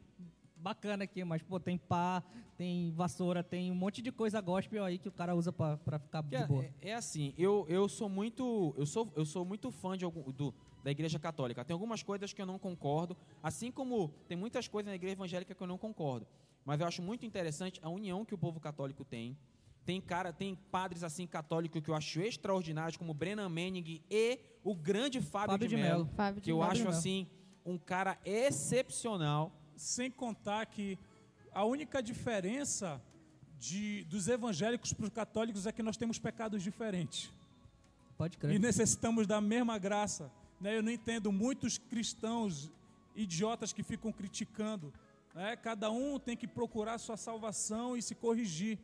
bacana aqui, mas pô, tem pá, tem vassoura, tem um monte de coisa gospel aí que o cara usa pra, pra ficar de É, boa. é- é assim, eu, eu sou muito eu sou, eu sou muito fã de algum, do, da igreja católica. Tem algumas coisas que eu não concordo, assim como tem muitas coisas na igreja evangélica que eu não concordo. Mas eu acho muito interessante a união que o povo católico tem. Tem cara, tem padres assim católicos que eu acho extraordinários, como Brennan Manning e o grande Fábio, Fábio de, de Mello, Mello. Fábio de que eu acho assim um cara excepcional. Sem contar que a única diferença de, dos evangélicos para os católicos é que nós temos pecados diferentes. Pode E crer. necessitamos da mesma graça. Né? Eu não entendo muitos cristãos idiotas que ficam criticando né? Cada um tem que procurar sua salvação e se corrigir,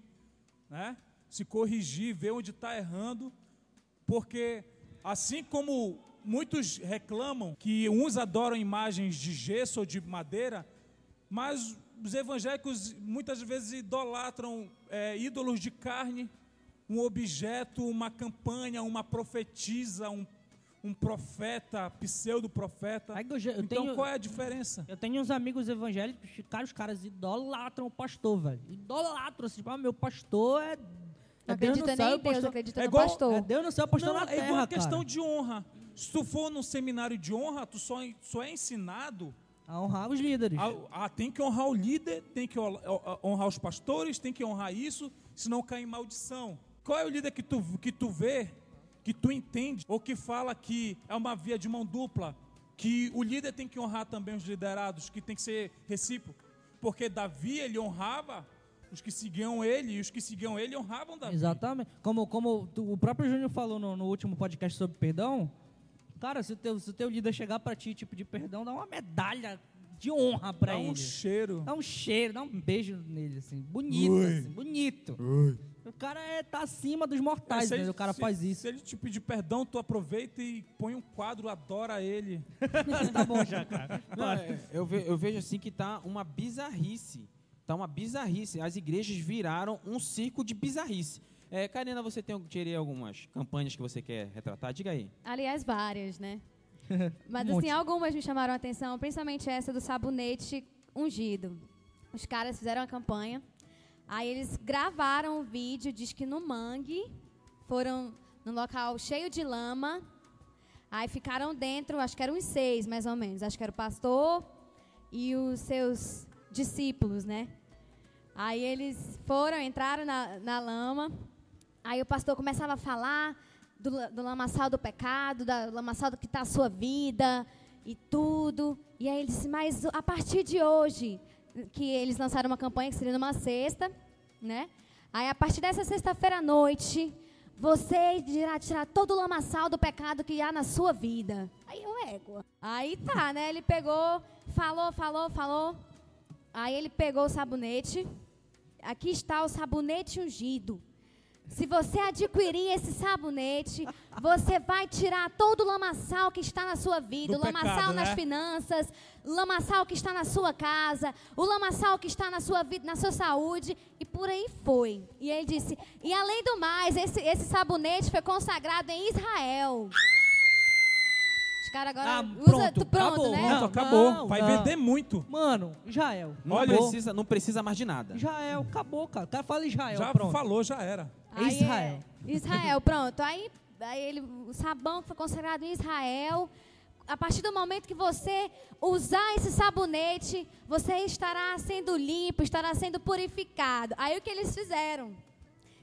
né? Se corrigir, ver onde está errando, porque assim como muitos reclamam que uns adoram imagens de gesso ou de madeira, mas os evangélicos muitas vezes idolatram é, ídolos de carne, um objeto, uma campanha, uma profetisa, um, um profeta, pseudo-profeta. Aí eu já- eu Então tenho- qual é a diferença? Eu tenho uns amigos evangélicos, cara, os caras idolatram o pastor, velho. Idolatram, assim, tipo, ah, meu pastor é. Não é Deus no acredita céu, nem o em Deus, pastor- acredita É no igual- pastor. É Deus no céu, pastor Não, na é terra, igual a questão cara. de honra. Se tu for num seminário de honra, tu só, só é ensinado A honrar os líderes. a, a- tem que honrar o líder, tem que hon- honrar os pastores, tem que honrar isso, senão cai em maldição. Qual é o líder que tu, que tu vê, que tu entende, ou que fala que é uma via de mão dupla, que o líder tem que honrar também os liderados, que tem que ser recíproco? Porque Davi, ele honrava os que seguiam ele, e os que seguiam ele honravam Davi. Exatamente. Como, como o próprio Júnior falou no, no último podcast sobre perdão, cara, se o teu, se o teu líder chegar pra ti, tipo, de perdão, dá uma medalha de honra pra Dá ele. um cheiro. Dá um cheiro, dá um beijo nele, assim, bonito, Ui. assim, bonito. O cara é, tá acima dos mortais, É, né? ele- O cara se- faz isso. Se ele te pedir perdão, tu aproveita e põe um quadro, adora ele. tá bom já, cara. Não, é, eu, ve- eu vejo assim que tá uma bizarrice. Tá uma bizarrice. As igrejas viraram um circo de bizarrice. É, Karina, você tem algumas campanhas que você quer retratar? Diga aí. Aliás, várias, né? Mas Um assim, algumas me chamaram a atenção, principalmente essa do sabonete ungido. Os caras fizeram a campanha, aí eles gravaram um vídeo, diz que no mangue, foram num local cheio de lama, aí ficaram dentro, acho que eram uns seis, mais ou menos. Acho que era o pastor e os seus discípulos, né? Aí eles foram, entraram na, na lama, Aí o pastor começava a falar do, do lamaçal do pecado, da lamaçal do que está a sua vida e tudo. E aí ele disse, mas a partir de hoje, que eles lançaram uma campanha que seria numa sexta, né? Aí a partir dessa sexta-feira à noite, você irá tirar todo o lamaçal do pecado que há na sua vida. Aí eu égua. Aí tá, né? Ele pegou, falou, falou, falou. Aí ele pegou o sabonete. Aqui está o sabonete ungido. Se você adquirir esse sabonete, você vai tirar todo o lamaçal que está na sua vida, Do o lamaçal pecado, nas né? finanças, o lamaçal que está na sua casa, o lamaçal que está na sua vida, na sua saúde, e por aí foi. E ele disse: "E além do mais, esse, esse sabonete foi consagrado em Israel." Os caras agora Ah, usa pronto, tu- pronto, acabou. né? Não, acabou. não, Vai não. vender muito. Mano, Israel. Não, Olha, precisa, não precisa mais de nada. Israel, acabou, cara. O cara fala Israel, Já pronto. falou, já era. Aí Israel. é- Israel, pronto. Aí, aí ele, o sabão foi consagrado em Israel. A partir do momento que você usar esse sabonete, você estará sendo limpo, estará sendo purificado. Aí o que eles fizeram?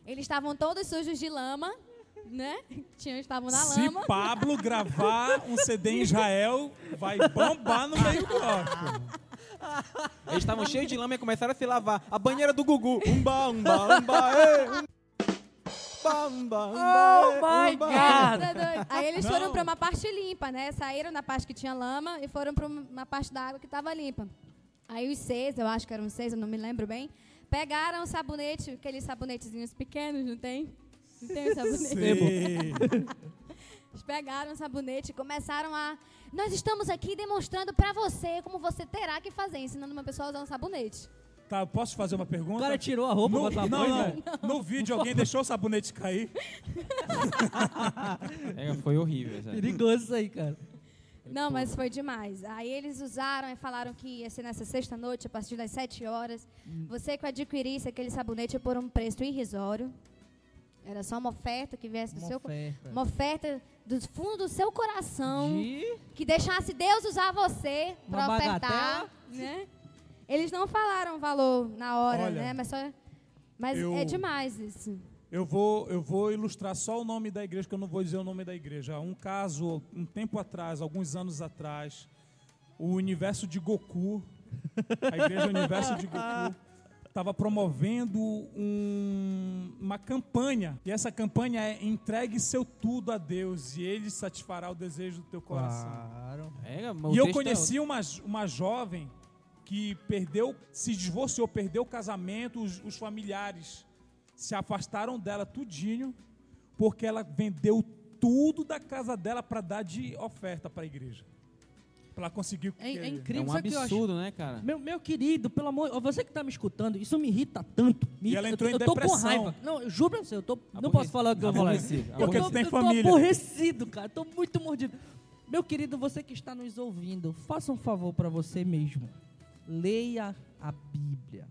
Eles estavam todos sujos de lama, né? Tinham, estavam na Se lama. Pablo gravar um CD em Israel, vai bombar no meio gospel. Eles estavam cheios de lama e começaram a se lavar. A banheira do Gugu. Umba, umba, umba, um- umba, umba, Oh ê, my. God! Tá? Aí eles Não. foram para uma parte limpa, né? Saíram da parte que tinha lama e foram para uma parte da água que estava limpa. Aí os seis, eu acho que eram seis, eu não me lembro bem, pegaram o sabonete, aqueles sabonetezinhos pequenos, não tem? Não tem o sabonete? Eles pegaram o sabonete e começaram a. Nós estamos aqui demonstrando para você como você terá que fazer, ensinando uma pessoa a usar um sabonete. Tá, eu posso fazer uma O pergunta? cara tirou a roupa, no, botou a não, não. velho. No vídeo alguém deixou o sabonete cair. É, foi horrível. sabe? Perigoso isso aí, cara. Não, mas foi demais. Aí eles usaram e falaram que ia ser nessa sexta noite, a partir das sete horas. Você que adquirisse aquele sabonete por um preço irrisório. Era só uma oferta que viesse do Uma seu oferta. uma oferta do fundo do seu coração De... que deixasse Deus usar você para ofertar, bagatela? né? Eles não falaram valor na hora, Olha, né? Mas só mas eu- é demais isso. Eu vou, eu vou ilustrar só o nome da igreja, que eu não vou dizer o nome da igreja. Um caso, um tempo atrás, alguns anos atrás, o universo de Goku, a igreja Universo de Goku, estava promovendo um- uma campanha. E essa campanha é entregue seu tudo a Deus e Ele satisfará o desejo do teu coração. Claro. É, E eu é conheci uma, uma jovem que perdeu, se divorciou, perdeu o casamento, os, os familiares se afastaram dela tudinho, porque ela vendeu tudo da casa dela para dar de oferta para a igreja. Para ela conseguir o que É, é queria. É incrível, um eu acho? absurdo, né, cara? Meu, meu querido, pelo amor, você que tá me escutando, isso me irrita tanto. Me E irrita, ela eu, entrou em eu tô com depressão. raiva. Não, eu juro pra você, eu tô, não Aborre- posso falar o que eu vou falar. aborrecido, Eu Porque tô- tu tem eu família. tô aborrecido, cara. Tô muito mordido. Meu querido, você que está nos ouvindo, faça um favor pra você mesmo. Leia a Bíblia.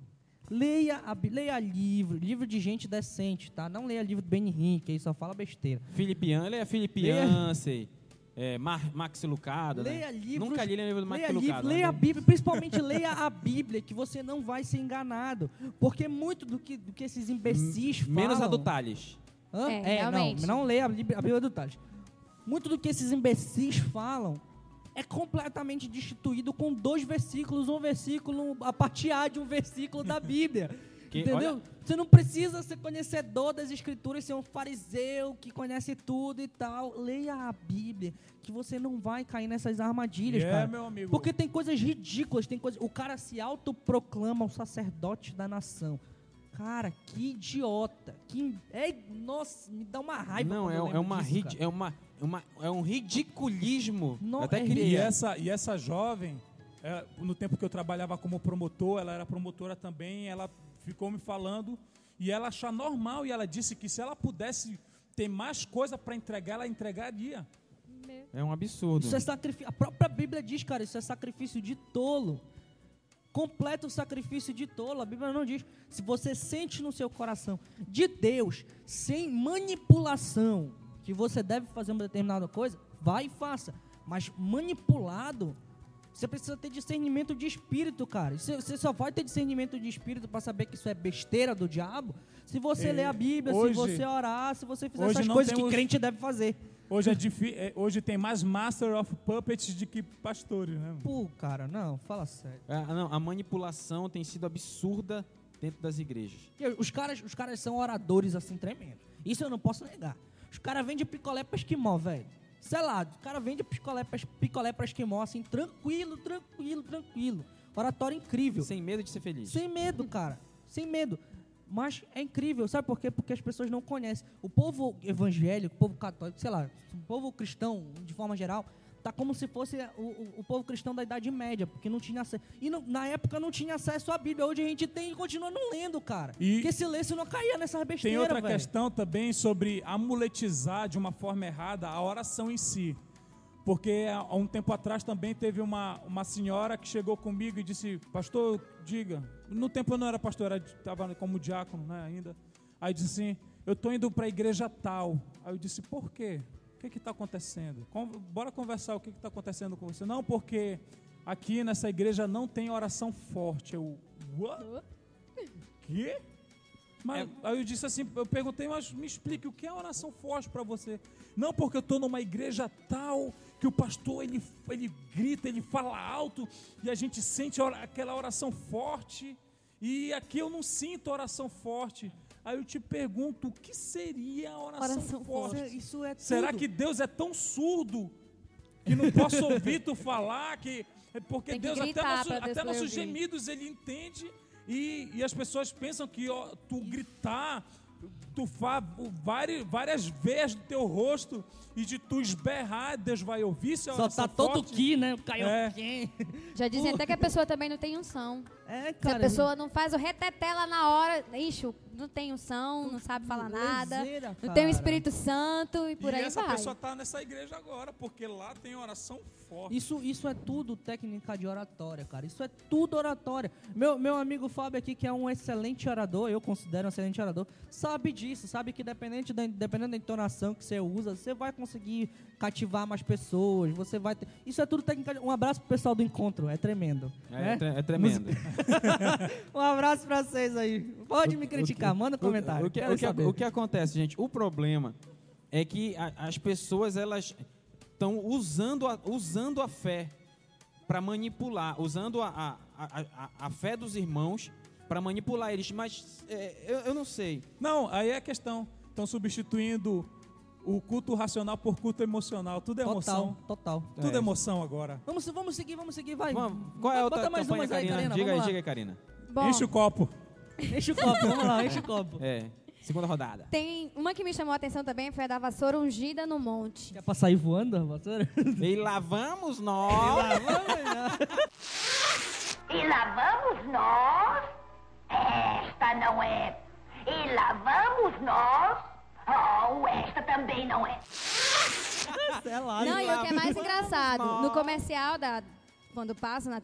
Leia, a, leia livro, livro de gente decente, tá? Não leia livro do Ben que aí só fala besteira. Filipian, ele é Filipian, sei. É, Mar, Maxi Lucado, Leia né? livros, Nunca li o livro do Maxi Leia, Lucado. livro, né? leia a Bíblia, principalmente leia a Bíblia, que você não vai ser enganado. Porque muito do que, do que esses imbecis falam... Menos a do Tales. Hã? É, não, realmente. não leia a Bíblia, a Bíblia do Tales. Muito do que esses imbecis falam é completamente destituído com dois versículos, um versículo, a parte A de um versículo da Bíblia. Que- entendeu? olha- Você não precisa ser conhecedor das escrituras, ser um fariseu que conhece tudo e tal. Leia a Bíblia, que você não vai cair nessas armadilhas, É, cara. meu amigo. Porque tem coisas ridículas, tem coisas. O cara se autoproclama o sacerdote da nação. Cara, que idiota. Que. É, nossa, me dá uma raiva. Não, é, é, uma, disso, rid- é, uma, é, uma, é um ridiculismo. Não, até é E queria. essa, e essa jovem, é, no tempo que eu trabalhava como promotor, ela era promotora também, ela ficou me falando e ela achou normal e ela disse que se ela pudesse ter mais coisa para entregar, ela entregaria. É um absurdo. Isso é sacrifício. A própria Bíblia diz, cara, isso é sacrifício de tolo. Completo sacrifício de tolo. A Bíblia não diz. Se você sente no seu coração de Deus, sem manipulação, que você deve fazer uma determinada coisa, vai e faça. Mas manipulado, você precisa ter discernimento de espírito, cara. Você, só vai ter discernimento de espírito para saber que isso é besteira do diabo se você É, ler a Bíblia, hoje- se você orar, se você fizer essas coisas temos- que crente deve fazer. Hoje, é difi- é, hoje tem mais Master of Puppets do que pastores, né? Pô, cara, não, fala sério. Ah, não, a manipulação tem sido absurda dentro das igrejas. E Os caras, os caras são oradores assim tremendos. Isso eu não posso negar. Os caras vendem picolé pra esquimó, velho. Sei lá, o cara vende picolé pra, picolé pra esquimó, assim, tranquilo, tranquilo, tranquilo. Oratório incrível. Sem medo de ser feliz. Sem medo, cara. Sem medo. Mas é incrível, sabe por quê? Porque as pessoas não conhecem. O povo evangélico, o povo católico, sei lá, o povo cristão, de forma geral, tá como se fosse o, o- o povo cristão da Idade Média, porque não tinha acesso. E não- na época não tinha acesso à Bíblia. Hoje a gente tem e continua não lendo, cara. E- Porque se lesse não caía nessas Tem besteiras, outra velho. questão também sobre amuletizar de uma forma errada a oração em si. Porque há um tempo atrás também teve uma, uma senhora que chegou comigo e disse, pastor, diga. No tempo eu não era pastor, estava como diácono né, ainda. Aí disse assim, eu estou indo para a igreja tal. Aí eu disse, por quê? O que está acontecendo? Con- bora conversar, o que está acontecendo com você? Não, porque aqui nessa igreja não tem oração forte. Eu, what? Quê? Mas, Aí eu disse assim, eu perguntei, mas me explique, o que é oração forte para você? Não, porque eu estou numa igreja tal que o pastor ele, ele grita, ele fala alto e a gente sente aquela oração forte e aqui eu não sinto oração forte. Aí eu te pergunto, o que seria a oração, Oração forte? Isso é- Isso é Será tudo. que Deus é tão surdo que não posso ouvir tu falar? Que, é porque que Deus, até, nosso- Deus até nossos gemidos, Ele entende e, e as pessoas pensam que ó, tu gritar, tu várias, várias vezes do teu rosto e de tu esberrar, Deus vai ouvir. É Só tá todo forte? aqui, né? Caiu É. aqui. Já dizem até que a pessoa também não tem unção. É, Se cara. a pessoa não faz o reteté lá na hora, ixi, não tem unção, não sabe falar nada, lezeira, não tem o. Espírito Santo e por e aí essa vai. pessoa tá nessa igreja agora, porque lá tem oração forte. Isso, isso é tudo técnica de oratória, cara. Isso é tudo oratória. Meu, meu amigo Fábio aqui, que é um excelente orador, eu considero um excelente orador, sabe disso, sabe que dependente da, dependendo da entonação que você usa, você vai conseguir cativar mais pessoas, você vai ter... Isso é tudo técnica. Um abraço pro pessoal do encontro, é tremendo. É, né? é tremendo. Um abraço pra vocês aí. Pode me criticar, manda um comentário. O que, o que- saber. o que acontece, gente? O problema é que a- as pessoas elas estão usando a, usando a fé para manipular, usando a, a, a- a fé dos irmãos para manipular eles. Mas é, eu, eu não sei. Não, aí é a questão. Estão substituindo o culto racional por culto emocional. Tudo é emoção. Total, total. Tudo é É. emoção agora. Vamos, vamos seguir, vamos seguir, vai. Vamos, qual é a Bota outra mais campanha, umas aí, Karina? Karina, diga aí, vamos lá. diga aí, Karina. Bom, Enche o copo. Enche o copo, vamos lá, enche o copo. É, segunda rodada. tem uma que me chamou a atenção também, foi a da vassoura ungida no monte. Quer pra sair voando, a vassoura? E lá vamos nós. E lá vamos nós. Esta não é. E lá vamos nós. Oh, esta também não é. Lá. Não, e o que é mais engraçado, no comercial da. Quando passa na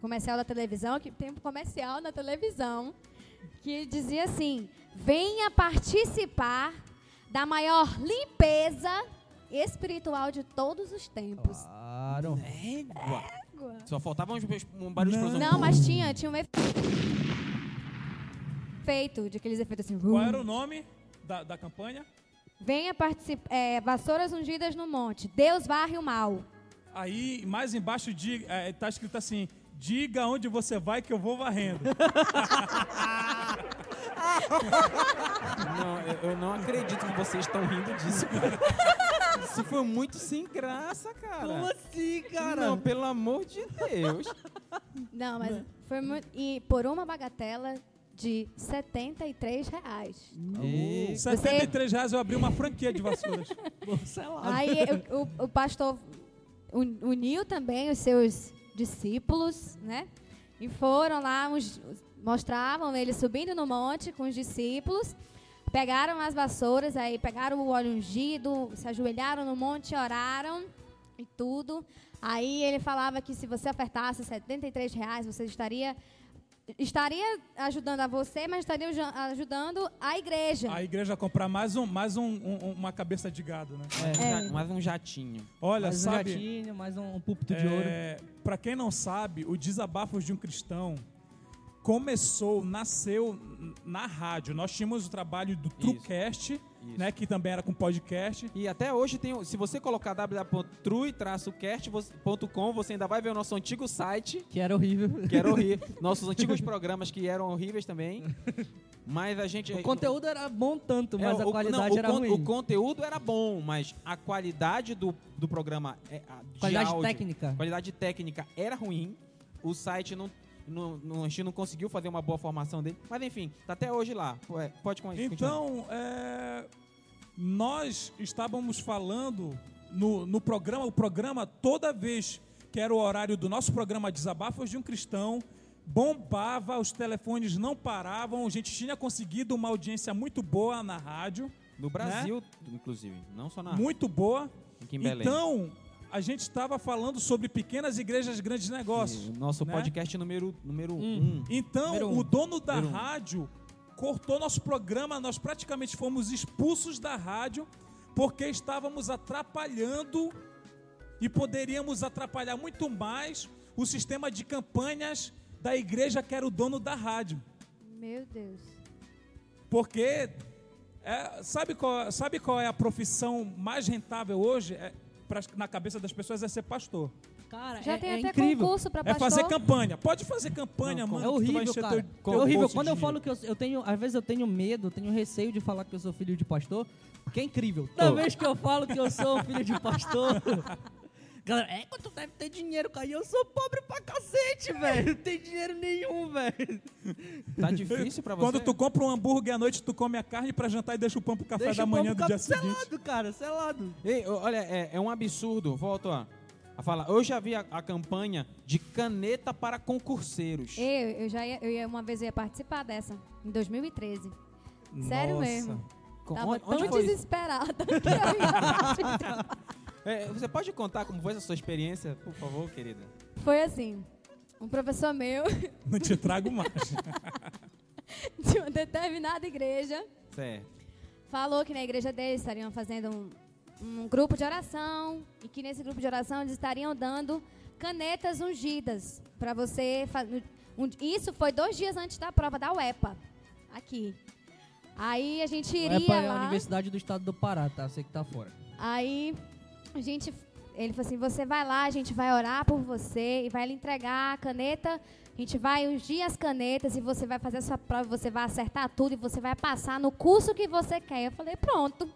comercial da televisão, que tem um comercial na televisão que dizia assim: venha participar da maior limpeza espiritual de todos os tempos. Claro. Égua. Só faltava um, um barulho de explosão. Não, mas tinha, tinha um efeito de aqueles efeitos assim. Qual era o nome da, da campanha? Venha participar. É, vassouras ungidas no monte. Deus varre o mal. Aí, mais embaixo, diga, é, tá escrito assim: diga onde você vai que eu vou varrendo. Não, eu, eu não acredito que vocês estão rindo disso. Isso foi muito sem graça, cara. Como assim, cara? Não, pelo amor de Deus. Não, mas foi muito. E por uma bagatela de 73 reais. E- 73 reais eu abri uma franquia de vassouras. Sei lá. Aí o, o- o pastor un- uniu também os seus discípulos, né? E foram lá, uns- mostravam ele subindo no monte com os discípulos, pegaram as vassouras, aí pegaram o óleo ungido, se ajoelharam no monte, oraram e tudo. Aí ele falava que se você ofertasse 73 reais, você estaria estaria ajudando a você, mas estaria ajudando a igreja. A igreja comprar mais, um, mais um, um- uma cabeça de gado, né? É, ja- mais um jatinho. Olha, mais um sabe, gatinho, mais um púlpito de ouro. é, para quem não sabe, o Desabafos de um Cristão começou, nasceu na rádio. Nós tínhamos o trabalho do TrueCast, Isso. Né, que também era com podcast. E até hoje tem, o- se você colocar www.true-cast.com, você ainda vai ver o nosso antigo site, Que era horrível. que era horrível. Nossos antigos programas que eram horríveis também. Mas a gente O conteúdo era bom tanto, É, mas a o- qualidade não, o era con- ruim. O conteúdo era bom, mas a qualidade do, do programa, é, a- de Qualidade áudio, técnica. qualidade técnica era ruim. O site não, não, não, a gente não conseguiu fazer uma boa formação dele. Mas enfim, tá até hoje lá. Pode con- continuar. Então, é, nós estávamos falando no, no programa, o programa, toda vez que era o horário do nosso programa Desabafos de um Cristão, bombava, os telefones não paravam, a gente tinha conseguido uma audiência muito boa na rádio, No Brasil, inclusive. Não só na muito boa. aqui em Belém. Então, a gente estava falando sobre pequenas igrejas, grandes negócios. o nosso né? podcast número, número Hum. um. Então, Número um. o dono da Número um. rádio cortou nosso programa, nós praticamente fomos expulsos da rádio porque estávamos atrapalhando e poderíamos atrapalhar muito mais o sistema de campanhas da igreja que era o dono da rádio. Meu Deus. Porque é, sabe, qual, sabe qual é a profissão mais rentável hoje? É, pra- na cabeça das pessoas é ser pastor. Cara, Já é, tem é até incrível. concurso pra É pastor. fazer campanha. Pode fazer campanha, Não, mano. É que tu vai horrível, cara. teu- teu é horrível. Quando eu dinheiro. falo que eu, eu tenho, às vezes eu tenho medo, tenho receio de falar que eu sou filho de pastor, porque é incrível. Toda vez que eu falo que eu sou filho de pastor, galera, é quando tu deve ter dinheiro, cara. E eu sou pobre pra cacete, velho. Não tem dinheiro nenhum, velho. Tá difícil pra você? Quando tu compra um hambúrguer à noite, tu come a carne pra jantar e deixa o pão pro café Deixa da manhã do dia ficar seguinte. selado, cara, selado. Ei, o- olha, é, é um absurdo. Volto a, a falar. Eu já vi a, a campanha de caneta para concurseiros. Eu, eu já ia, eu ia, uma vez eu ia participar dessa, em 2013. Sério Nossa. mesmo. Com- Tava onde- tão onde foi isso? desesperada que eu ia É, você pode contar como foi essa sua experiência, por favor, querida? Foi assim, um professor meu, Não te trago mais. de uma determinada igreja, Certo. falou que na igreja deles estariam fazendo um, um grupo de oração e que nesse grupo de oração eles estariam dando canetas ungidas para você fazer. isso foi dois dias antes da prova da UEPA, aqui. Aí a gente iria EPA é a lá. Universidade do Estado do Pará, tá? Você que tá fora. Aí a gente, ele falou assim: você vai lá, a gente vai orar por você e vai lhe entregar a caneta. A gente vai ungir as canetas e você vai fazer a sua prova, você vai acertar tudo e você vai passar no curso que você quer. Eu falei: pronto.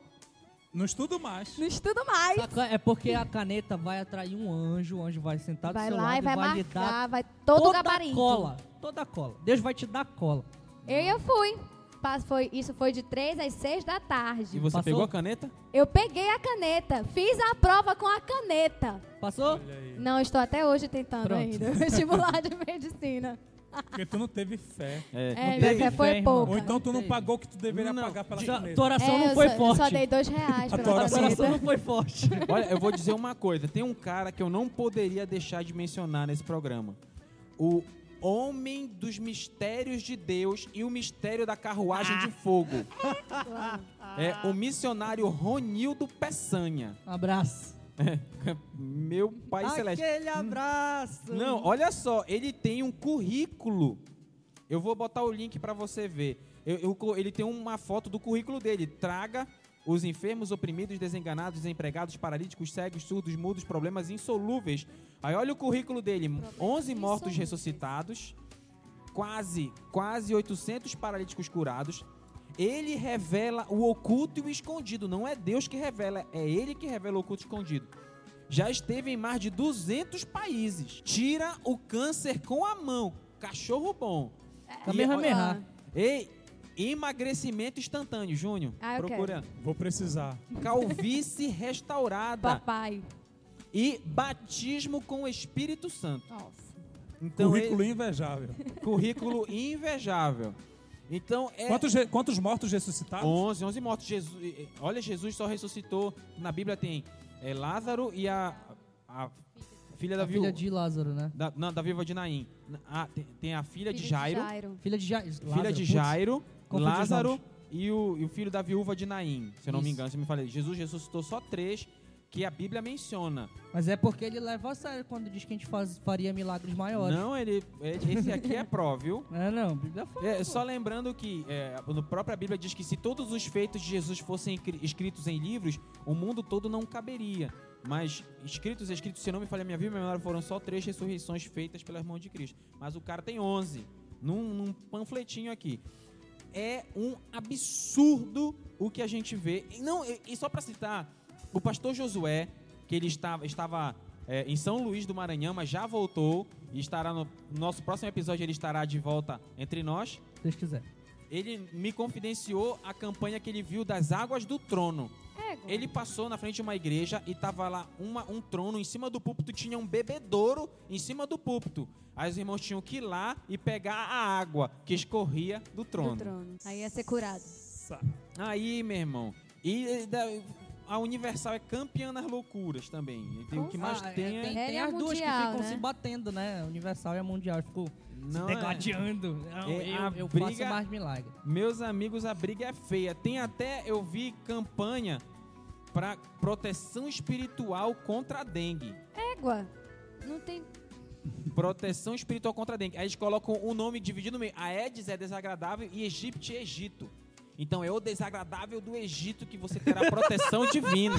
Não estudo mais. Não estudo mais. É porque a caneta vai atrair um anjo, o anjo vai sentar do Vai seu lá lado e vai lhe dar marcar, vai todo o toda gabarito. a cola. Toda a cola. Deus vai te dar cola. Eu, eu fui. Pas- Foi, isso foi de 3 às 6 da E tarde. você Passou? pegou a caneta? Eu peguei a caneta, fiz a prova com a caneta. Passou? Não, estou até hoje tentando Pronto. ainda. Vestibular de medicina. Porque tu não teve fé. É, Não minha teve fé foi fé, irmão. pouca. Ou então tu não pagou o que tu deveria Não, pagar pela caneta. Tua oração É, não foi só, forte. Eu só dei dois reais A pela tua Tua oração não foi forte. Olha, eu vou dizer uma coisa. Tem um cara que eu não poderia deixar de mencionar nesse programa. O homem dos mistérios de Deus e o mistério da carruagem de fogo. É o missionário Ronildo Peçanha. Um abraço. Meu pai celeste. Aquele abraço. Não, olha só, ele tem um currículo. Eu vou botar o link pra você ver. Eu- eu ele tem uma foto do currículo dele. Traga os enfermos, oprimidos, desenganados, desempregados, paralíticos, cegos, surdos, mudos, problemas insolúveis. Aí olha o currículo dele: 11 mortos ressuscitados, quase, quase 800 paralíticos curados. Ele revela o oculto e o escondido. Não é Deus que revela, é ele que revela o oculto e o escondido já esteve em mais de 200 países. Tira o câncer com a mão. Cachorro bom. Kamehameha. Ei, emagrecimento instantâneo, Júnior. Ah, eu procura. Vou precisar. Calvície restaurada Papai. e batismo com o Espírito Santo. Nossa. Então, Currículo ele- invejável. currículo invejável. Então, é Quantos, quantos mortos ressuscitados? 11, 11 mortos. Jesus, olha, Jesus só ressuscitou. Na Bíblia tem eh, Lázaro e a, a filha da A viúva. filha de Lázaro, né? Da, não, da viúva de Naim. Ah, tem, tem a filha, de Filho Jairo, Filha de Jairo. filha de Jairo, confundi Lázaro e o, e o filho da viúva de Naim. Se eu não me engano, você me falei. Jesus ressuscitou só três que a Bíblia menciona. Mas é porque ele leva a sério quando diz que a gente faz, faria milagres maiores. Não, ele, ele- esse aqui é pró, viu? É, não. A Bíblia fala. É, só lembrando que é, no própria Bíblia diz que se todos os feitos de Jesus fossem cri- escritos em livros, o mundo todo não caberia. Mas escritos, escritos, se não me falha a minha vida, minha memória foram só três ressurreições feitas pelas mãos de Cristo. Mas o cara tem 11, num, num panfletinho aqui. É um absurdo o que a gente vê. E, não, e, só para citar, o pastor Josué, que ele estava, estava é, em São Luís do Maranhão, mas já voltou e estará no nosso próximo episódio, ele estará de volta entre nós. Se Deus quiser. Ele me confidenciou a campanha que ele viu das águas do trono. Ele passou na frente de uma igreja e tava lá uma- um trono em cima do púlpito, tinha um bebedouro em cima do púlpito. Aí os irmãos tinham que ir lá e pegar a água que escorria do trono. Do trono. Aí ia ser curado. Aí, meu irmão, e da- a Universal é campeã nas loucuras também. E tem- o que mais Ah, é, tem é. tem, tem é as duas que mundial, ficam né? se batendo, né? A Universal e a Mundial. Ficou Não se é. degladiando. Não, É, eu, a eu briga- faço mais milagre. Meus amigos, a briga é feia. Tem até, eu vi campanha para proteção espiritual contra a dengue. Égua. Não tem. Proteção espiritual contra a dengue. Aí eles colocam o nome dividido no meio. Aedes é desagradável e Egipte é Egito. Então é o desagradável do Egito que você terá proteção divina.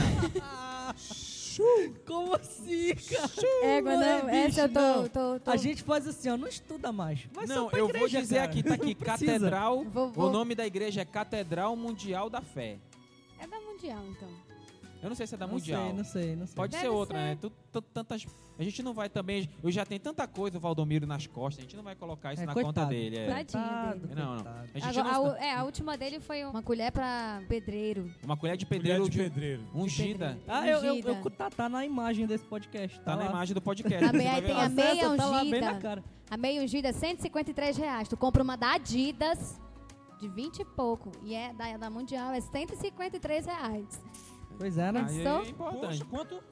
Como assim, cara? Égua, Não é não. Essa eu bicho, tô. não. tô, tô- A gente faz assim, ó, não estuda mais. Vai só Não, pra eu vou igreja, dizer cara. aqui, tá aqui, Não precisa. Catedral. Vou- vou- O nome da igreja é Catedral Mundial da Fé. É da mundial, então. Eu não sei se é da Não Mundial. sei, não sei, não sei. Pode Deve ser outra, ser. né? Tu- tu- tantas, a gente não vai também. Eu já tenho tanta coisa, o Valdomiro, nas costas. A gente não vai colocar isso É, na coitado. conta dele. É. Tadinho dele. Não, não. A gente Agora, a, não, u- é, a última dele foi uma colher pra pedreiro. uma colher de Colher pedreiro de de- pedreiro. ungida. Ah, eu, eu, eu- tá, tá na imagem desse podcast. Tá, Tá na imagem do podcast. A meia- tem a meia tá lá bem ungida. na cara. A meia ungida é 153 reais. Tu compra uma da Adidas de 20 e pouco. E é da, da Mundial, é 153 reais. Pois é, né? Aí é importante. Poxa, quanto?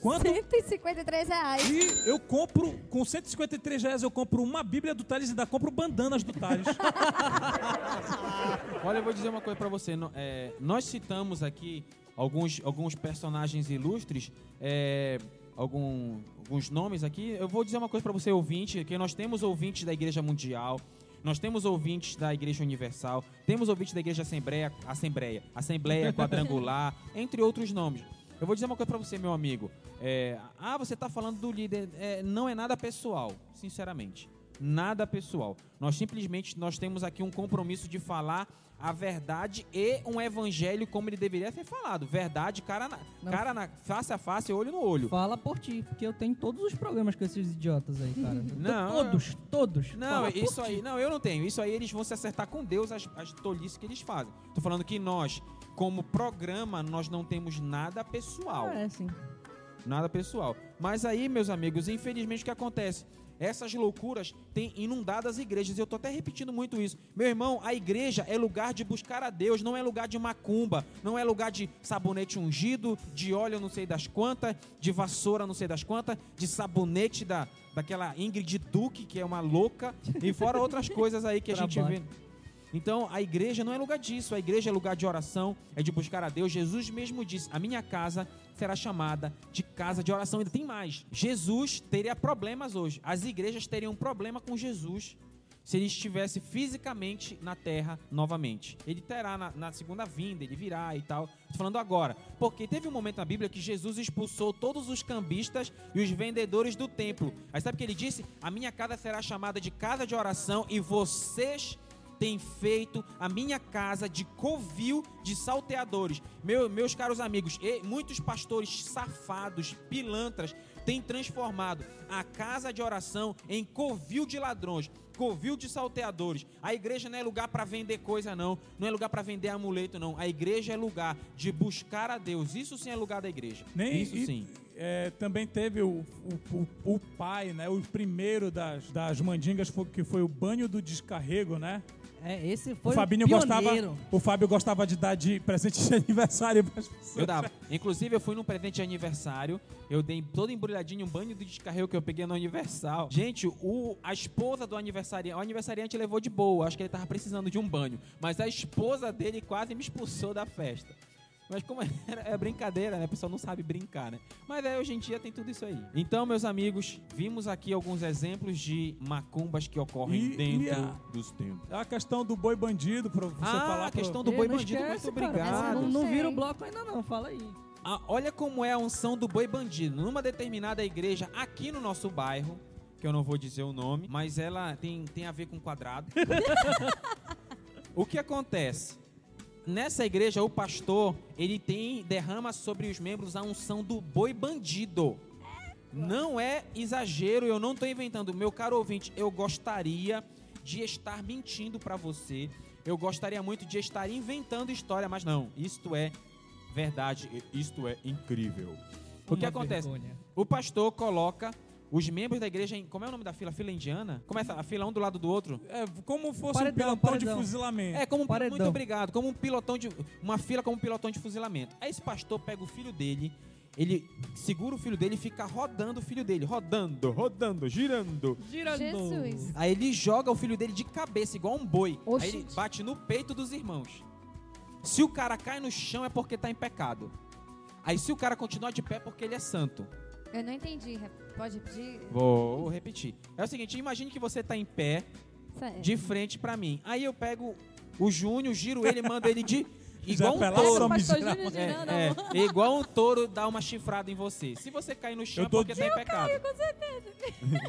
Quanto? 153 reais. E eu compro, com 153 reais, eu compro uma Bíblia do Thales e ainda compro bandanas do Thales. Olha, eu vou dizer uma coisa pra você. É, nós citamos aqui alguns, alguns personagens ilustres, é, algum- alguns nomes aqui. Eu vou dizer uma coisa pra você, ouvinte, que nós temos ouvintes da Igreja Mundial, nós temos ouvintes da Igreja Universal, temos ouvintes da Igreja Assembleia, Assembleia, Assembleia Quadrangular, entre outros nomes. Eu vou dizer uma coisa pra você, meu amigo. É, ah, você tá falando do líder. É, não é nada pessoal, sinceramente. Nada pessoal. Nós simplesmente nós temos aqui um compromisso de falar a verdade e um evangelho como ele deveria ser falado. Verdade, cara na, Não. cara na face a face, olho no olho. Fala por ti, porque eu tenho todos os programas com esses idiotas aí, cara. Não, todos, todos. Não, isso ti. aí, não, eu não tenho. Isso aí eles vão se acertar com Deus as, as tolices que eles fazem. Tô falando que nós, como programa, nós não temos nada pessoal. É, sim. Nada pessoal. Mas aí, meus amigos, infelizmente o que acontece? Essas loucuras têm inundado as igrejas. Eu tô até repetindo muito isso. Meu irmão, a igreja é lugar de buscar a Deus, não é lugar de macumba, não é lugar de sabonete ungido, de óleo não sei das quantas, de vassoura não sei das quantas, de sabonete da, daquela Ingrid Duque, que é uma louca, e fora outras coisas aí que a gente vê. Então, a igreja não é lugar disso. A igreja é lugar de oração, é de buscar a Deus. Jesus mesmo disse: A minha casa será chamada de casa de oração. Ainda tem mais. Jesus teria problemas hoje. As igrejas teriam um problema com Jesus se ele estivesse fisicamente na terra novamente. Ele terá na, na segunda vinda, ele virá e tal. Tô falando agora. Porque teve um momento na Bíblia que Jesus expulsou todos os cambistas e os vendedores do templo. Aí sabe o que ele disse? A minha casa será chamada de casa de oração e vocês tem feito a minha casa de covil de salteadores. Meu- meus caros amigos, e muitos pastores safados, pilantras, têm transformado a casa de oração em covil de ladrões, covil de salteadores. A igreja não é lugar para vender coisa, não. Não é lugar para vender amuleto, não. A igreja é lugar de buscar a Deus. Isso sim é lugar da igreja. Nem, Isso e, sim. é, também teve o, o, o, o pai, né? O primeiro das, das mandingas foi, que foi o banho do descarrego, né? É, esse foi o Fabinho gostava. O Fábio gostava de dar de presente de aniversário para as pessoas. Eu dava. Inclusive, eu fui num presente de aniversário. Eu dei todo embrulhadinho um banho de descarrego que eu peguei no Universal. Gente, o, a esposa do aniversariante. O aniversariante levou de boa. Acho que ele tava precisando de um banho. Mas a esposa dele quase me expulsou da festa. Mas como é brincadeira, né? O pessoal não sabe brincar, né? Mas aí hoje em dia tem tudo isso aí. Então, meus amigos, vimos aqui alguns exemplos de macumbas que ocorrem E- dentro e a- dos templos. É a questão do boi bandido, para você Ah, falar. a pro- questão do Ei, boi não bandido, esquece, muito cara. obrigado. Não, não Sei. vira o bloco ainda não, fala aí. Ah, olha como é a unção do boi bandido. Numa determinada igreja aqui no nosso bairro, que eu não vou dizer o nome, mas ela tem, tem a ver com quadrado. o que acontece? Nessa igreja, o pastor, ele tem derrama sobre os membros a unção do boi bandido. Não é exagero, eu não estou inventando. Meu caro ouvinte, eu gostaria de estar mentindo para você. Eu gostaria muito de estar inventando história, mas não. Isto é verdade, isto é incrível. O que acontece? vergonha. O pastor coloca os membros da igreja em. Como é o nome da fila? Fila indiana? Começa a fila um do lado do outro. É como fosse Paredão, um pilotão de paredão. fuzilamento. É, como um, Paredão. muito obrigado, como um pilotão de uma fila como um pilotão de fuzilamento. Aí esse pastor pega o filho dele, ele segura o filho dele e fica rodando o filho dele, rodando, rodando, girando. Girando. Jesus. Aí ele joga o filho dele de cabeça igual um boi. Aí ele bate no peito dos irmãos. Se o cara cai no chão é porque tá em pecado. Aí se o cara continuar de pé é porque ele é santo. Eu não entendi. Pode pedir? Vou repetir. É o seguinte, imagine que você tá em pé, Sério. de frente pra mim. Aí eu pego o Júnior, giro ele, mando ele de igual um touro. É, é, é igual um touro dá uma chifrada em você. Se você cair no chão Eu é tô porque tá em pecado.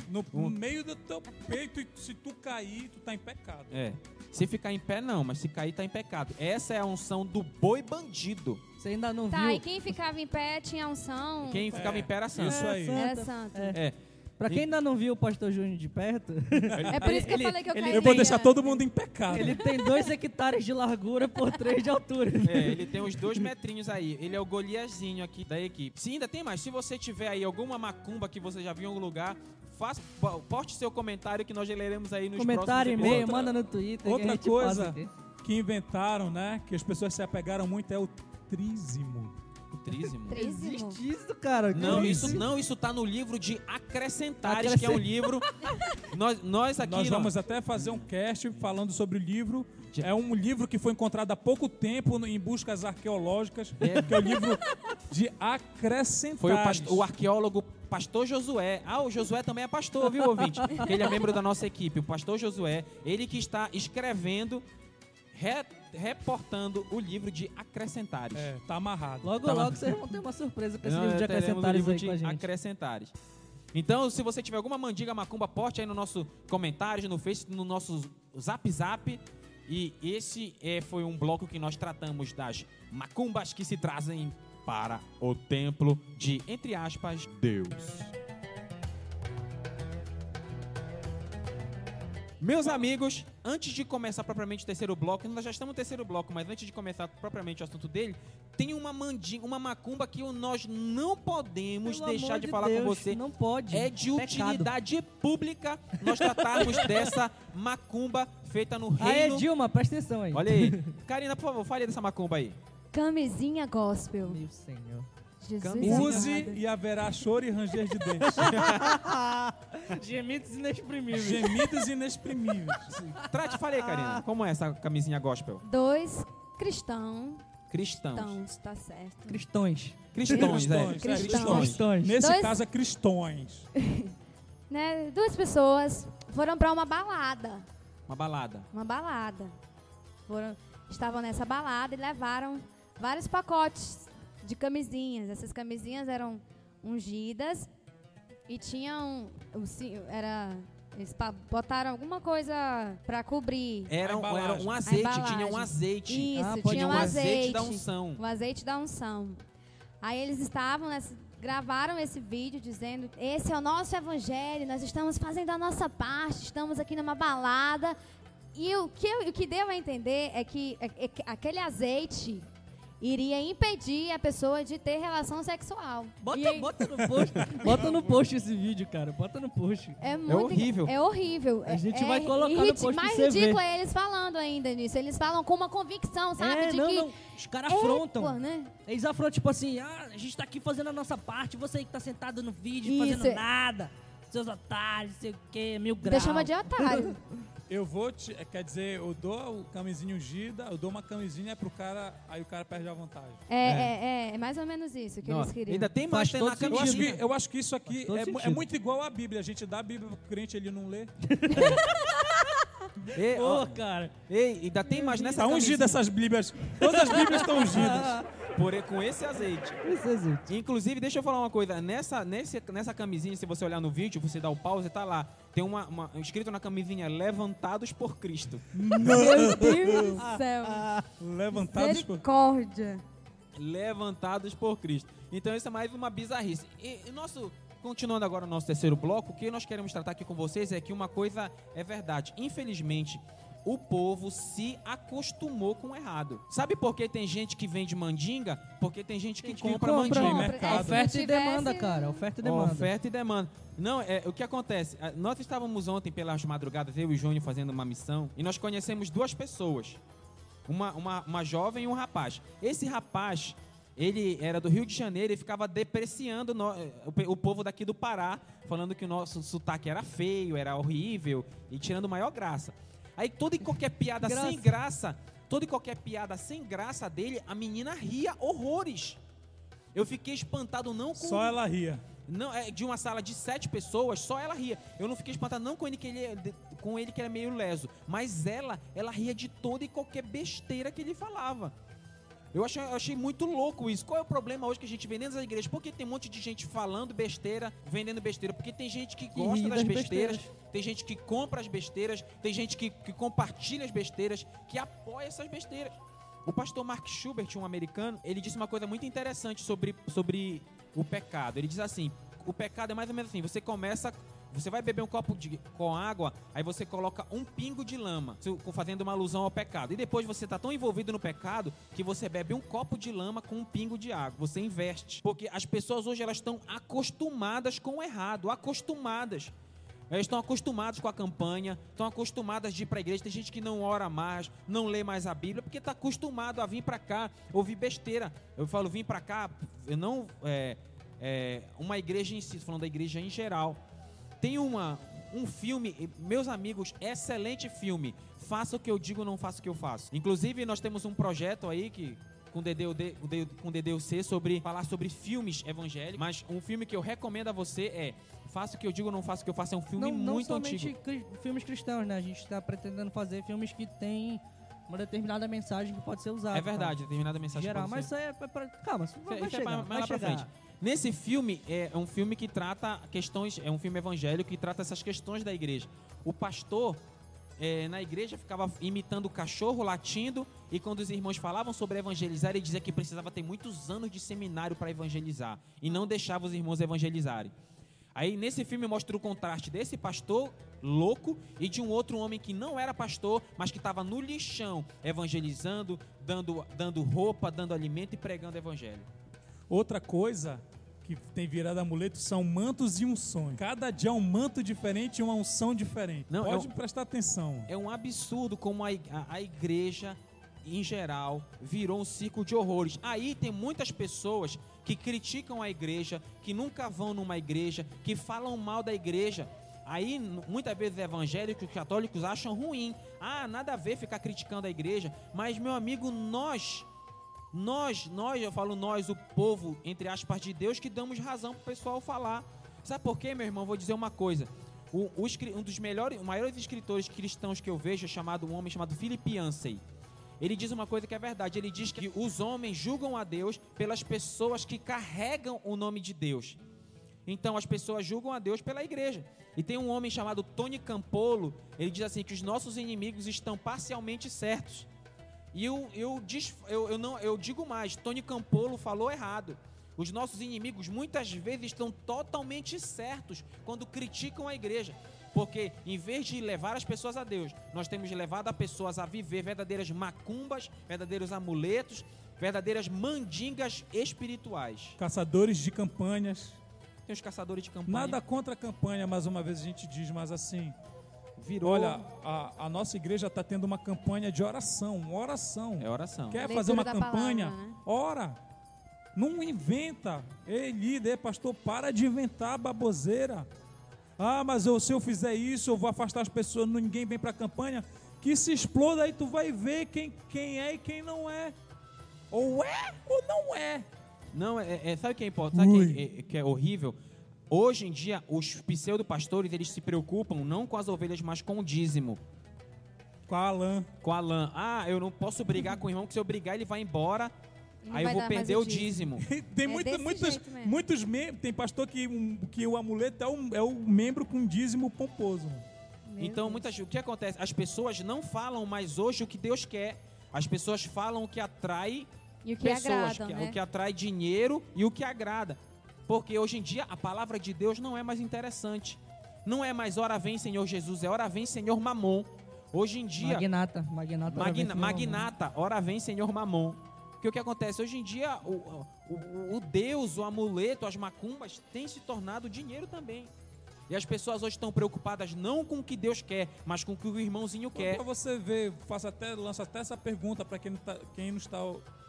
No, no meio do teu peito, e se tu cair, tu tá em pecado. É. Se ficar em pé, não, mas se cair, tá em pecado. Essa é a unção do boi bandido. Você ainda não Tá, viu? e quem ficava em pé tinha unção. Quem ficava É, em pé era santo. Isso aí. Era santo. É. Pra quem ainda não viu o pastor Júnior de perto, É por isso que Ele- eu falei que eu ele-. Eu vou deixar todo mundo em pecado. ele tem dois hectares de largura por três de altura. É, ele tem uns dois metrinhos aí. Ele é o Goliazinho aqui da equipe. Se ainda tem mais, se você tiver aí alguma macumba que você já viu em algum lugar, faça, po- poste seu comentário que nós leremos aí nos Comentário, próximos e-mail, episódios. manda no Twitter. que a Outra gente coisa que inventaram, né? Que as pessoas se apegaram muito é o trízimo. O trízimo. Trízimo. Existe isso, cara. Não, Que isso não, isso tá no livro de Acrescentares, Acrescent- que é um livro. nós, nós aqui. Nós nó- vamos até fazer um cast falando sobre o livro. É um livro que foi encontrado há pouco tempo em buscas arqueológicas, É. que é o livro de Acrescentares. Foi o, o arqueólogo Pastor Josué. Ah, o Josué também é pastor, viu, ouvinte? Ele é membro da nossa equipe. O Pastor Josué, ele que está escrevendo, re- reportando o livro de Acrescentares. É, tá amarrado. Logo, Tá logo vocês vão ter uma surpresa com esse Nós livro de acrescentares livro aí de com a gente. Acrescentares. Então, se você tiver alguma mandiga macumba, poste aí no nosso comentário, no Face, no nosso Zap Zap. E esse é, foi um bloco que nós tratamos das macumbas que se trazem para o templo de, entre aspas, Deus. Meus amigos, antes de começar propriamente o terceiro bloco, nós já estamos no terceiro bloco, mas antes de começar propriamente o assunto dele, tem uma mandinga, uma macumba que nós não podemos Pelo deixar de de falar com Deus, você. Não pode. É de Pecado. utilidade pública nós tratarmos dessa macumba feita no reino. Dilma, presta atenção aí. Olha aí. Karina, por favor, fale dessa macumba aí. Camisinha gospel. Meu senhor. Jesus. Use amado. e haverá choro e ranger de dentes. Gemidos inexprimíveis. Gemidos inexprimíveis. Trate, fale aí, Karina. Como é essa camisinha gospel? Dois cristãos. Cristãos. Cristãos, tá certo. Cristões. Cristões, é. Cristões, Cristões. Cristões. Cristões. Nesse Dois- caso é cristões. Né? Duas pessoas foram pra uma balada. Uma balada. Uma balada. Foram, estavam nessa balada e levaram vários pacotes de camisinhas. Essas camisinhas eram ungidas e tinham. Era, eles botaram alguma coisa pra cobrir. Era, um- era um azeite, tinha um azeite. Isso, Ah, tinha um um azeite azeite. da unção. O azeite da unção. Aí eles estavam, nessa- gravaram esse vídeo dizendo: Esse é o nosso evangelho, nós estamos fazendo a nossa parte, estamos aqui numa balada. E o que, eu- o que deu a entender é que, é- é que aquele azeite iria impedir a pessoa de ter relação sexual. Bota, E aí- bota no post. bota no post esse vídeo, cara. Bota no post. É, muito, horrível. É horrível. A gente É- vai é colocar no post pra Mais você ridículo ver. é eles falando ainda nisso. Eles falam com uma convicção, sabe? é, de não, que. não. Os caras afrontam. né? Eles afrontam, tipo assim, ah, a gente tá aqui fazendo a nossa parte, você aí que tá sentado no vídeo, Isso. fazendo nada. Seus otários, sei o quê, mil graus. chama de otário. Eu vou te. é, Quer dizer, eu dou o camisinha ungida, eu dou uma camisinha pro cara, aí o cara perde a vantagem. É, é, é, é mais ou menos isso que Não, eles queriam. ainda tem mais tem na sentido. Eu acho, camisinha. que, eu acho que isso aqui é, é muito igual à Bíblia. A gente dá a Bíblia pro crente, ele não lê. Ei, ó, Pô, cara. ei, ainda tem mais nessa Tá ungida essas Bíblias. Todas as Bíblias estão ungidas. Por, com esse azeite. Esse azeite. Inclusive, deixa eu falar uma coisa. Nessa, nesse, nessa camisinha, se você olhar no vídeo, você dá o pause, tá lá. Tem uma, uma- escrito na camisinha, levantados por Cristo. Meu Deus do céu. Levantados por. Misericórdia. levantados por Cristo. Então isso é mais uma bizarrice. E, e nosso continuando agora o nosso terceiro bloco, o que nós queremos tratar aqui com vocês é que uma coisa é verdade. Infelizmente, o povo se acostumou com o errado. Sabe por que tem gente que vende mandinga? Porque tem gente que Que compra compra. mandinga. Compra. mercado. É, Oferta e demanda, cara. Oferta e demanda. Oferta e demanda. Não, é, o que acontece? Ah, Nós estávamos ontem pelas madrugadas, eu e o Júnior fazendo uma missão, e nós conhecemos duas pessoas. Uma, uma, uma jovem e um rapaz. Esse rapaz, ele era do Rio de Janeiro e ficava depreciando no- eh, o, povo daqui do Pará, falando que o nosso sotaque era feio, era horrível, e tirando maior graça. Aí toda e qualquer piada Graça. sem graça, toda e qualquer piada sem graça dele, a menina ria horrores. Eu fiquei espantado não com Só ela ria. não, é de uma sala de sete pessoas, só ela ria. Eu não fiquei espantado não com ele que ele, é- com ele que era meio leso, mas ela, ela ria de toda e qualquer besteira que ele falava. Eu achei, eu achei muito louco isso. Qual é o problema hoje que a gente vê dentro das igrejas? Porque tem um monte de gente falando besteira, vendendo besteira. Porque tem gente que gosta das das besteiras, besteiras. tem gente que compra as besteiras, tem gente que, que compartilha as besteiras, que apoia essas besteiras. O pastor Mark Schubert, um americano, ele disse uma coisa muito interessante sobre, sobre o pecado. Ele diz assim: o pecado é mais ou menos assim: você começa. Você vai beber um copo de, com água, aí você coloca um pingo de lama, fazendo uma alusão ao pecado. E depois você está tão envolvido no pecado que você bebe um copo de lama com um pingo de água. Você investe. Porque as pessoas hoje elas estão acostumadas com o errado, acostumadas. Elas estão acostumadas com a campanha, estão acostumadas de ir para a igreja. Tem gente que não ora mais, não lê mais a Bíblia, porque está acostumado a vir para cá ouvir besteira. Eu falo, vim para cá, eu não. É, é, uma igreja em si, falando da igreja em geral. Tem uma, um filme, meus amigos, excelente filme. Faça o que eu digo, não faça o que eu faço. Inclusive, nós temos um projeto aí que com o DDUD, com DDUC sobre falar sobre filmes evangélicos, mas um filme que eu recomendo a você é Faça o que eu digo, não faça o que eu faço. É um filme não, não muito somente antigo. cri- filmes cristãos, né? A gente tá pretendendo fazer filmes que tem uma determinada mensagem que pode ser usada. É verdade, determinada mensagem Geral, pode mas ser- isso aí é pra, pra- calma, isso vai, é chegar, mais- mais vai lá pra chegar. frente. Nesse filme, é um filme que trata questões. É um filme evangélico que trata essas questões da igreja. O pastor é, na igreja ficava imitando o cachorro, latindo, e quando os irmãos falavam sobre evangelizar, ele dizia que precisava ter muitos anos de seminário para evangelizar. E não deixava os irmãos evangelizarem. Aí nesse filme mostra o contraste desse pastor louco e de um outro homem que não era pastor, mas que estava no lixão, evangelizando, dando, dando roupa, dando alimento e pregando evangelho. Outra coisa que tem virado amuleto são mantos e unções. Cada dia é um manto diferente e uma unção diferente. Não, Pode é um- prestar atenção. É um absurdo como a, a- a igreja, em geral, virou um círculo de horrores. Aí tem muitas pessoas que criticam a igreja, que nunca vão numa igreja, que falam mal da igreja. Aí, muitas vezes, evangélicos e católicos acham ruim. Ah, nada a ver ficar criticando a igreja. Mas, meu amigo, nós, nós, nós, eu falo nós, o povo, entre aspas, de Deus, que damos razão pro pessoal falar. Sabe por quê, meu irmão? Vou dizer uma coisa. O- o um dos melhores, maiores escritores cristãos que eu vejo é chamado um homem chamado Philip Yancey. Ele diz uma coisa que é verdade. Ele diz que os homens julgam a Deus pelas pessoas que carregam o nome de Deus. Então as pessoas julgam a Deus pela igreja. E tem um homem chamado Tony Campolo. Ele diz assim que os nossos inimigos estão parcialmente certos. E eu, eu, dis- eu, eu não, eu digo mais, Tony Campolo falou errado. Os nossos inimigos muitas vezes estão totalmente certos quando criticam a igreja. Porque em vez de levar as pessoas a Deus, nós temos levado as pessoas a viver verdadeiras macumbas, verdadeiros amuletos, verdadeiras mandingas espirituais. Caçadores de campanhas. Tem os caçadores de campanha. Nada contra a campanha, mais uma vez a gente diz, mas assim, virou. olha, a, a nossa igreja está tendo uma campanha de oração, oração. é oração. Quer Leitura fazer uma campanha? palavra, né? Ora. Não inventa. Ei, líder, pastor, para de inventar baboseira. Ah, mas eu, se eu fizer isso, eu vou afastar as pessoas, ninguém vem para a campanha. Que se exploda aí, tu vai ver quem, quem é e quem não é. Ou é ou não é. Não, é, é- sabe o que é importante? Sabe o que é, que é horrível? Hoje em dia, os pseudo-pastores, eles se preocupam não com as ovelhas, mas com o dízimo. Com a Alain. Com a lã. Ah, eu não posso brigar com o irmão, que se eu brigar, ele vai embora. Não aí eu vou perder o dízimo. Tem É muito- desse muitos, membros. Tem pastor que, um- que o amuleto é o, é o membro com dízimo pomposo. Meu Então, Deus. muitas, o que acontece? As pessoas não falam mais hoje o que Deus quer. As pessoas falam o que atrai E o que pessoas, agradam, que- né? o que atrai dinheiro e o que agrada. Porque hoje em dia a palavra de Deus não é mais interessante. Não é mais ora vem Senhor Jesus, é ora vem Senhor Mamon. Hoje em dia, Magnata, magnata. magna- magnata, ora vem Senhor Mamon. Porque o que acontece? Hoje em dia o, o, o Deus, o amuleto, as macumbas têm se tornado dinheiro também. E as pessoas hoje estão preocupadas não com o que Deus quer, mas com o que o irmãozinho quer. Para você ver, faço até, lanço até essa pergunta para quem, não tá- quem, está,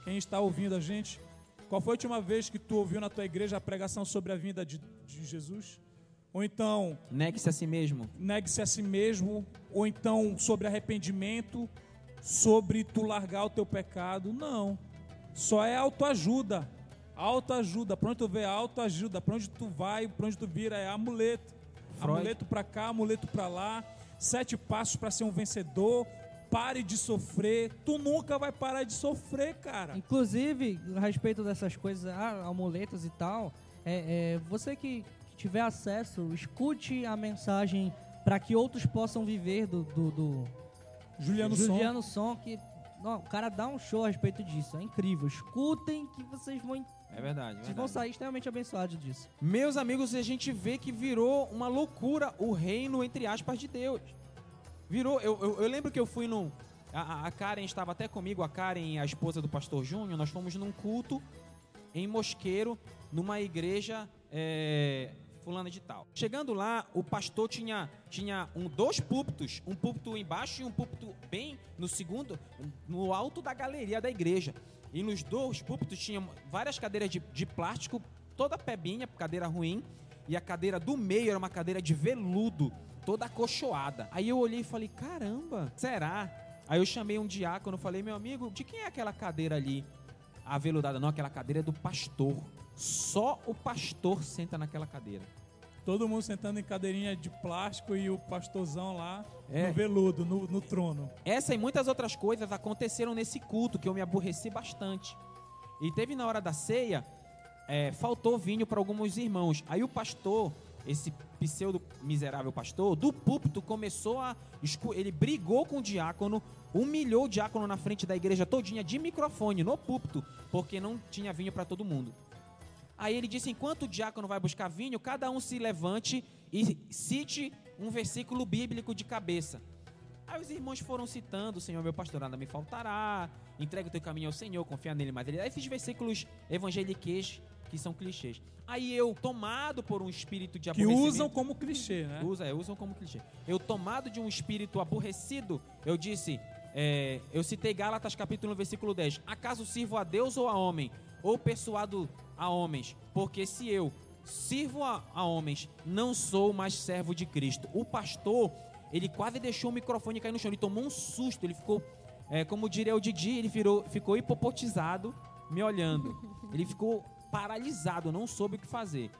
quem está ouvindo a gente. Qual foi a última vez que tu ouviu na tua igreja a pregação sobre a vinda de, de Jesus? Ou então, Negue-se a si mesmo. negue-se a si mesmo, ou então sobre arrependimento, sobre tu largar o teu pecado. Não. Só é autoajuda. Autoajuda. Pra onde tu vê autoajuda, pra onde tu vai, pra onde tu vira, é amuleto. Freud. Amuleto pra cá, amuleto pra lá. Sete passos pra ser um vencedor. Pare de sofrer. Tu nunca vai parar de sofrer, cara. Inclusive, a respeito dessas coisas, ah, amuletos e tal, é, é, você que, que tiver acesso, escute a mensagem para que outros possam viver do, do, do Juliano, Som. Juliano Som, que não, o cara dá um show a respeito disso, é incrível. Escutem que vocês vão, É verdade. vocês vão sair extremamente abençoados disso. Meus amigos, a gente vê que virou uma loucura o reino, entre aspas, de Deus. Virou. Eu, eu, eu lembro que eu fui num. A, a- Karen estava até comigo, a Karen, a esposa do pastor Júnior. Nós fomos num culto em Mosqueiro, numa igreja. É, fulana de tal. Chegando lá, o pastor tinha, tinha um, dois púlpitos, um púlpito embaixo e um púlpito bem no segundo, no alto da galeria da igreja. E nos dois púlpitos tinham várias cadeiras de, de plástico, toda pebinha, cadeira ruim, e a cadeira do meio era uma cadeira de veludo, toda acolchoada. Aí eu olhei e falei, caramba, será? Aí eu chamei um diácono, falei, meu amigo, de quem é aquela cadeira ali? Aveludada, não, aquela cadeira é do pastor. Só o pastor senta naquela cadeira. Todo mundo sentando em cadeirinha de plástico e o pastorzão lá É. no veludo, no, no trono. Essa e muitas outras coisas aconteceram nesse culto que eu me aborreci bastante. E teve na hora da ceia, é, faltou vinho para alguns irmãos. Aí o pastor, esse pseudo miserável pastor, do púlpito começou a. Ele brigou com o diácono, humilhou o diácono na frente da igreja todinha de microfone no púlpito, porque não tinha vinho para todo mundo. Aí ele disse: enquanto o diácono vai buscar vinho, cada um se levante e cite um versículo bíblico de cabeça. Aí os irmãos foram citando: Senhor, meu pastor, nada me faltará, entrega o teu caminho ao Senhor, confia nele. Dá esses versículos evangeliques que são clichês. Aí eu, tomado por um espírito de Que aborrecimento. usam como clichê, né? Usa, é, usam como clichê. Eu, tomado de um espírito aborrecido, eu disse, é, eu citei Gálatas capítulo 1, versículo 10. Acaso sirvo a Deus ou a homem? Ou persuado a homens? Porque se eu sirvo a, a homens, não sou mais servo de Cristo. O pastor, ele quase deixou o microfone cair no chão. Ele tomou um susto, ele ficou, é, como diria o Didi, ele virou, ficou hipopotizado, me olhando. Ele ficou paralisado, não soube o que fazer.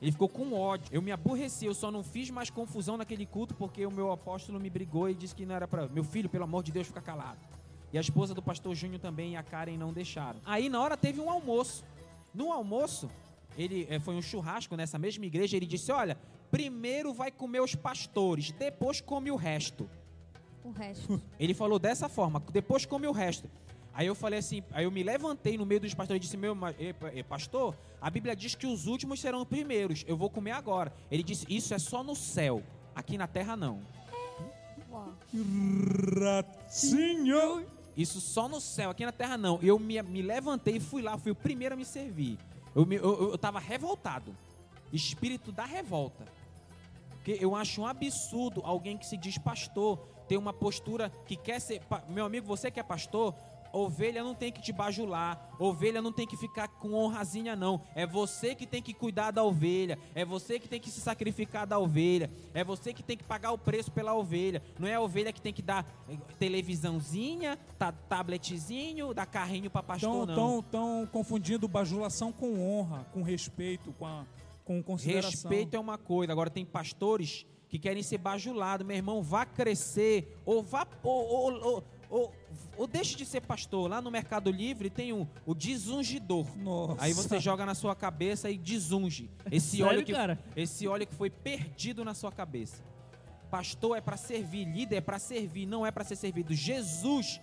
Ele ficou com ódio. Eu me aborreci, eu só não fiz mais confusão naquele culto porque o meu apóstolo me brigou e disse que não era para meu filho, pelo amor de Deus, ficar calado. E a esposa do pastor Júnior também e a Karen não deixaram. Aí na hora teve um almoço. No almoço, ele eh, foi um churrasco nessa mesma igreja, ele disse: "Olha, primeiro vai comer os pastores, depois come o resto". O resto. Ele falou dessa forma, depois come o resto. Aí eu falei assim, aí eu me levantei no meio dos pastores e disse, meu pastor, a Bíblia diz que os últimos serão os primeiros, eu vou comer agora. Ele disse, isso é só no céu, aqui na terra não. Ratinho! Isso só no céu, aqui na terra não. Eu me, me levantei e fui lá, fui o primeiro a me servir. Eu, me, eu, eu- tava revoltado. Espírito da revolta. Porque eu acho um absurdo alguém que se diz pastor ter uma postura que quer ser. Meu amigo, você que é pastor, ovelha não tem que te bajular, ovelha não tem que ficar com honrazinha, não. É você que tem que cuidar da ovelha, é você que tem que se sacrificar da ovelha, é você que tem que pagar o preço pela ovelha. Não é a ovelha que tem que dar eh, televisãozinha, ta- tabletzinho, dar carrinho pra pastor, Estão não. tão, tão confundindo bajulação com honra, com respeito, com, a, com consideração. Respeito é uma coisa, agora tem pastores que querem ser bajulados. Meu irmão, vá crescer, ou vá. Ou, ou, ou, ou, ou deixe de ser pastor. Lá no Mercado Livre tem um, o desungidor. Nossa. Aí você joga na sua cabeça e desunge. Esse Sério, óleo que cara? esse óleo que foi perdido na sua cabeça. Pastor é para servir, líder é para servir, não é para ser servido. Jesus,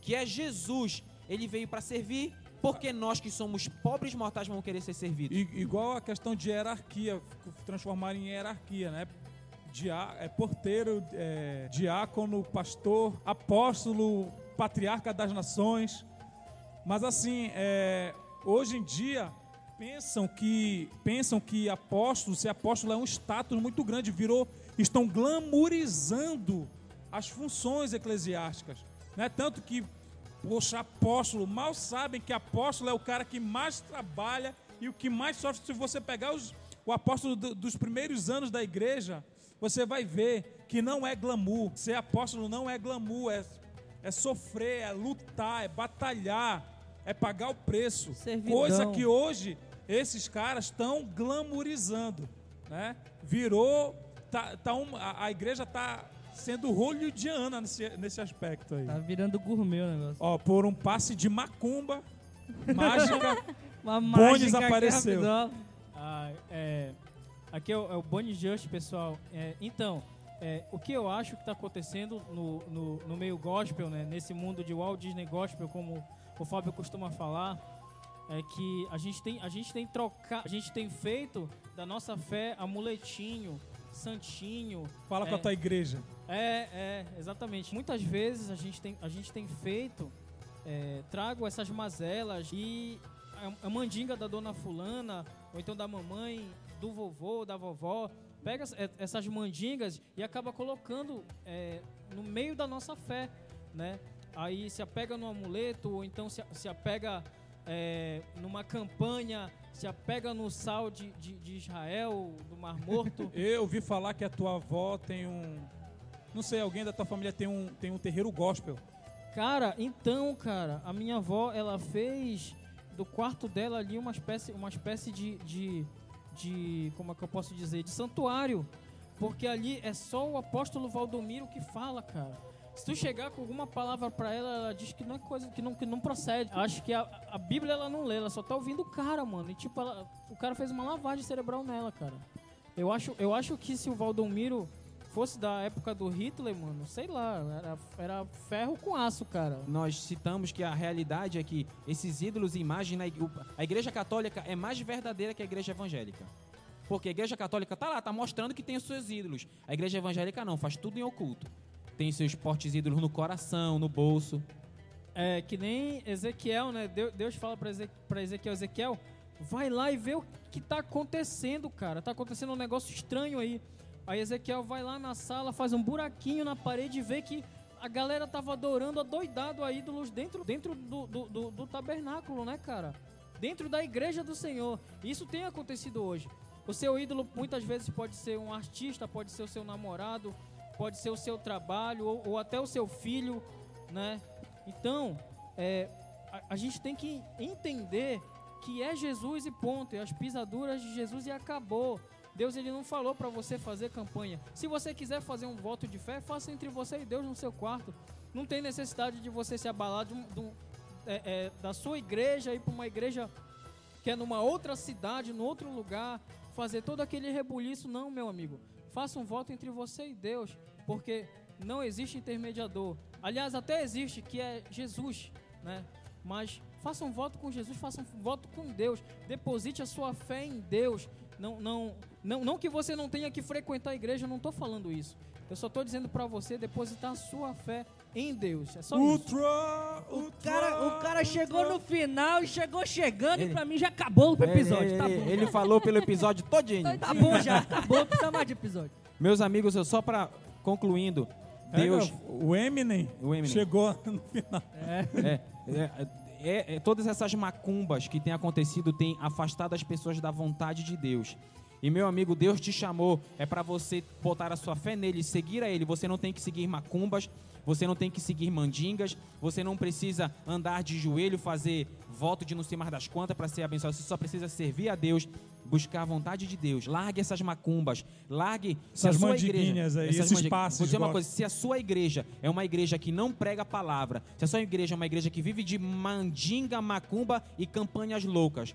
que é Jesus, ele veio para servir, porque nós que somos pobres mortais vamos querer ser servidos. I- igual a questão de hierarquia, transformar em hierarquia, né? Dia, é porteiro, é, diácono, pastor, apóstolo, patriarca das nações. Mas assim, é, hoje em dia pensam que pensam que apóstolo, ser apóstolo é um status muito grande, virou, estão glamorizando as funções eclesiásticas, né? Tanto que Poxa, apóstolo, mal sabem que apóstolo é o cara que mais trabalha e o que mais sofre. Se você pegar os- o apóstolo do- dos primeiros anos da igreja, você vai ver que não é glamour. Ser apóstolo não é glamour, é, é sofrer, é lutar, é batalhar, é pagar o preço. Servidão. Coisa que hoje esses caras estão glamourizando, né? Virou, tá, tá um- a, a igreja tá sendo hollywoodiana nesse, nesse aspecto aí. Tá virando gourmet o negócio. Ó, por um passe de macumba mágica. Uma Bones mágica aqui apareceu. rapidão. Ah, é, aqui é o, é o Bonnie Just, pessoal. É, então, é, o que eu acho que está acontecendo no, no, no meio gospel, né, nesse mundo de Walt Disney Gospel, como o Fábio costuma falar, é que a gente tem, a gente tem trocado, a gente tem feito da nossa fé amuletinho, santinho. Fala com a É. tua igreja. É, é, exatamente. Muitas vezes a gente tem, a gente tem feito, é, trago essas mazelas e a, a mandinga da dona fulana, ou então da mamãe, do vovô, da vovó, pega ess- essas mandingas e acaba colocando é, no meio da nossa fé, né? Aí se apega no amuleto, ou então se, se apega é, numa campanha, se apega no sal de, de, de Israel, do Mar Morto. Eu ouvi falar que a tua avó tem um. Não sei, alguém da tua família tem um, tem um terreiro gospel. Cara, então, cara, a minha avó, ela fez do quarto dela ali uma espécie, uma espécie de, de, de como é que eu posso dizer, de santuário, porque ali é só o apóstolo Valdomiro que fala, cara. Se tu chegar com alguma palavra para ela, ela diz que não é coisa que não, que não procede. Acho que a, a Bíblia ela não lê, ela só tá ouvindo o cara, mano. E tipo, ela- o cara fez uma lavagem cerebral nela, cara. Eu acho, eu acho que se o Valdomiro fosse da época do Hitler, mano, sei lá, era, era ferro com aço, cara. Nós citamos que a realidade é que esses ídolos e imagens, na ig- o- a igreja católica é mais verdadeira que a igreja evangélica. Porque a igreja católica tá lá, tá mostrando que tem os seus ídolos. A igreja evangélica não, faz tudo em oculto. Tem seus portes ídolos no coração, no bolso. É que nem Ezequiel, né? Deu- Deus fala pra Ezequiel, Ezequiel, vai lá e vê o que tá acontecendo, cara. Tá acontecendo um negócio estranho aí. Aí Ezequiel vai lá na sala, faz um buraquinho na parede e vê que a galera tava adorando adoidado a ídolos dentro, dentro do, do, do- do tabernáculo, né, cara? Dentro da igreja do Senhor. Isso tem acontecido hoje. O seu ídolo muitas vezes pode ser um artista, pode ser o seu namorado, pode ser o seu trabalho ou, ou até o seu filho, né? Então, é, a, a gente tem que entender que é Jesus e ponto, e as pisaduras de Jesus e acabou. Deus ele não falou para você fazer campanha. Se você quiser fazer um voto de fé, faça entre você e Deus no seu quarto. Não tem necessidade de você se abalar de de é, é, da sua igreja e ir para uma igreja que é numa outra cidade, num outro lugar, fazer todo aquele rebuliço. Não, meu amigo. Faça um voto entre você e Deus, porque não existe intermediador. Aliás, até existe, que é Jesus, né? Mas faça um voto com Jesus, faça um voto com Deus. Deposite a sua fé em Deus. Não, não, não, não que você não tenha que frequentar a igreja, eu não estou falando isso. Eu só estou dizendo para você depositar a sua fé em Deus. É só isso. Ultra, O ultra, cara, o cara chegou no final e chegou chegando Ele- e pra mim já acabou o episódio. ele, tá ele- bom. ele falou pelo episódio todinho. Tá bom já, acabou, não precisa mais de episódio. Meus amigos, eu só pra concluindo, Pega Deus, o Eminem, O Eminem. chegou no final. É, é, é, é, todas essas macumbas que têm acontecido têm afastado as pessoas da vontade de Deus. E meu amigo, Deus te chamou, é para você botar a sua fé nele, seguir a ele. Você não tem que seguir macumbas, você não tem que seguir mandingas, você não precisa andar de joelho, fazer voto de não sei mais das quantas para ser abençoado. Você só precisa servir a Deus, buscar a vontade de Deus. Largue essas macumbas, largue se Essas sua mandinguinhas igreja, aí, essas esses passes, Vou dizer uma coisa, se a sua igreja é uma igreja que não prega a palavra, se a sua igreja é uma igreja que vive de mandinga, macumba e campanhas loucas,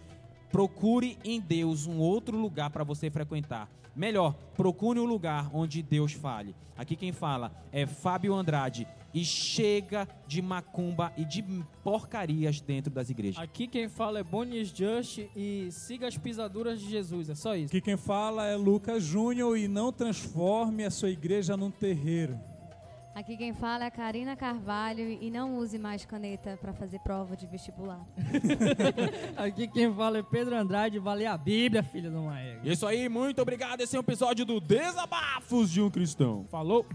procure em Deus um outro lugar para você frequentar. Melhor, procure um lugar onde Deus fale. Aqui quem fala é Fábio Andrade. E chega de macumba e de porcarias dentro das igrejas. Aqui quem fala é Bonnie Just e siga as pisaduras de Jesus. É só isso. Aqui quem fala é Lucas Júnior e não transforme a sua igreja num terreiro. Aqui quem fala é Karina Carvalho e não use mais caneta para fazer prova de vestibular. Aqui quem fala é Pedro Andrade, vale a Bíblia, filho do Maego. Isso aí, muito obrigado. Esse é um episódio do Desabafos de um Cristão. Falou!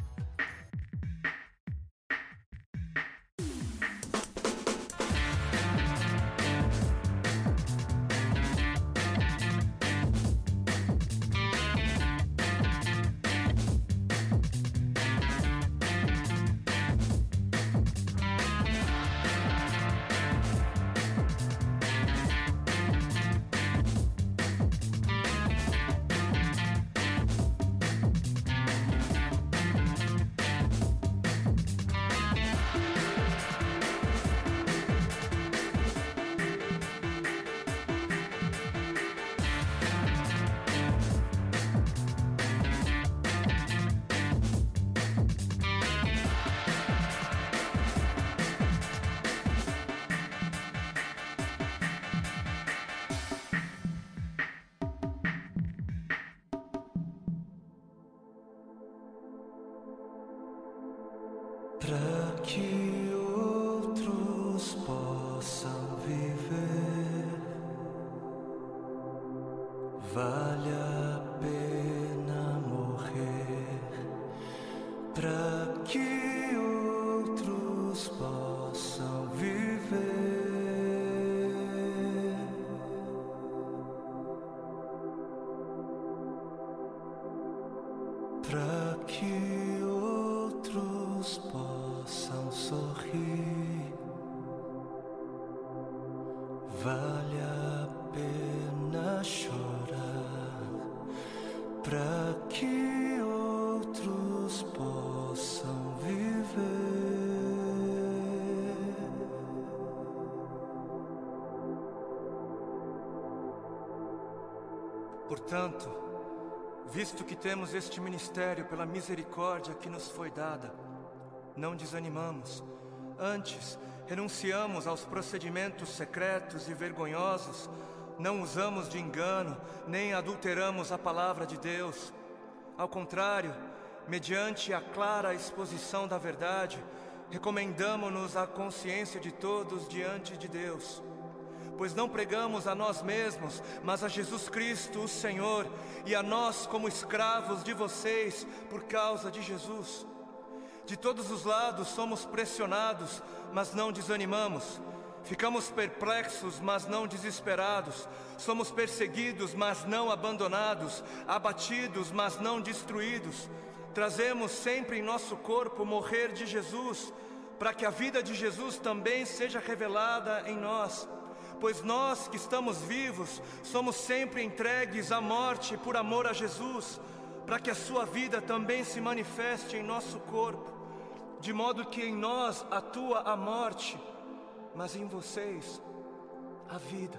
Para Portanto, visto que temos este ministério pela misericórdia que nos foi dada, não desanimamos. Antes, renunciamos aos procedimentos secretos e vergonhosos, não usamos de engano, nem adulteramos a palavra de Deus. Ao contrário, mediante a clara exposição da verdade, recomendamos-nos à consciência de todos diante de Deus. Pois não pregamos a nós mesmos, mas a Jesus Cristo, o Senhor, e a nós como escravos de vocês por causa de Jesus. De todos os lados somos pressionados, mas não desanimamos. Ficamos perplexos, mas não desesperados. Somos perseguidos, mas não abandonados. Abatidos, mas não destruídos. Trazemos sempre em nosso corpo morrer de Jesus, para que a vida de Jesus também seja revelada em nós. Pois nós que estamos vivos, somos sempre entregues à morte por amor a Jesus, para que a Sua vida também se manifeste em nosso corpo, de modo que em nós atua a morte, mas em vocês a vida.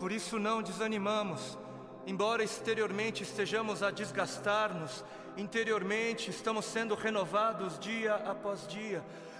Por isso não desanimamos, embora exteriormente estejamos a desgastar-nos, interiormente estamos sendo renovados dia após dia,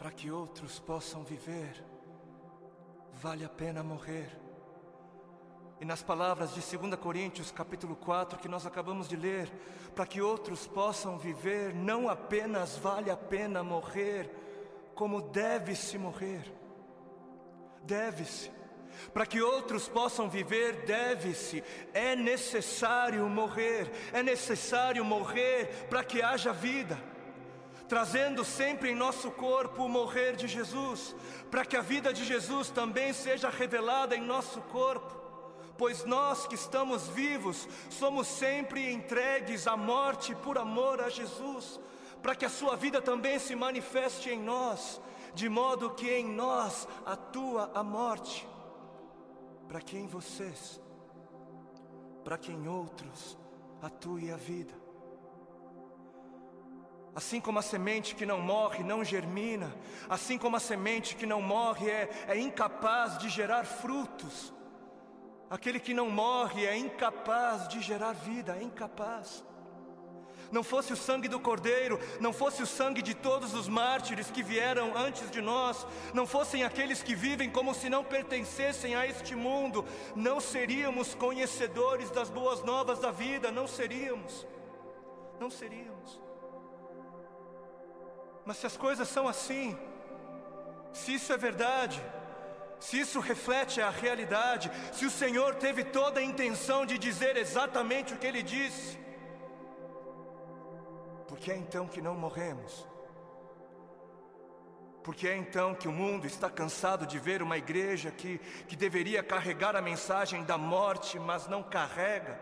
Para que outros possam viver, vale a pena morrer. E nas palavras de 2 Coríntios, capítulo 4, que nós acabamos de ler, para que outros possam viver, não apenas vale a pena morrer, como deve-se morrer. Deve-se. Para que outros possam viver, deve-se, é necessário morrer, é necessário morrer para que haja vida trazendo sempre em nosso corpo o morrer de Jesus, para que a vida de Jesus também seja revelada em nosso corpo. Pois nós que estamos vivos somos sempre entregues à morte por amor a Jesus, para que a Sua vida também se manifeste em nós, de modo que em nós atua a morte, para que em vocês, para que em outros atue a vida. Assim como a semente que não morre não germina, assim como a semente que não morre é, é incapaz de gerar frutos, aquele que não morre é incapaz de gerar vida, é incapaz. Não fosse o sangue do Cordeiro, não fosse o sangue de todos os mártires que vieram antes de nós, não fossem aqueles que vivem como se não pertencessem a este mundo, não seríamos conhecedores das boas novas da vida, não seríamos, não seríamos. Mas se as coisas são assim, se isso é verdade, se isso reflete a realidade, se o Senhor teve toda a intenção de dizer exatamente o que ele disse, por que é então que não morremos? Porque é então que o mundo está cansado de ver uma igreja que, que deveria carregar a mensagem da morte, mas não carrega.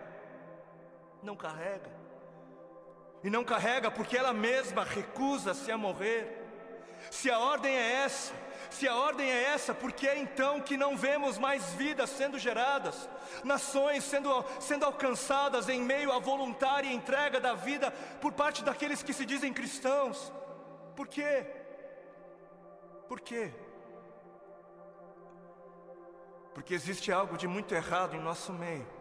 Não carrega. E não carrega porque ela mesma recusa-se a morrer. Se a ordem é essa, se a ordem é essa, porque é então que não vemos mais vidas sendo geradas, nações sendo, sendo alcançadas em meio à voluntária entrega da vida por parte daqueles que se dizem cristãos. Por quê? Por quê? Porque existe algo de muito errado em nosso meio.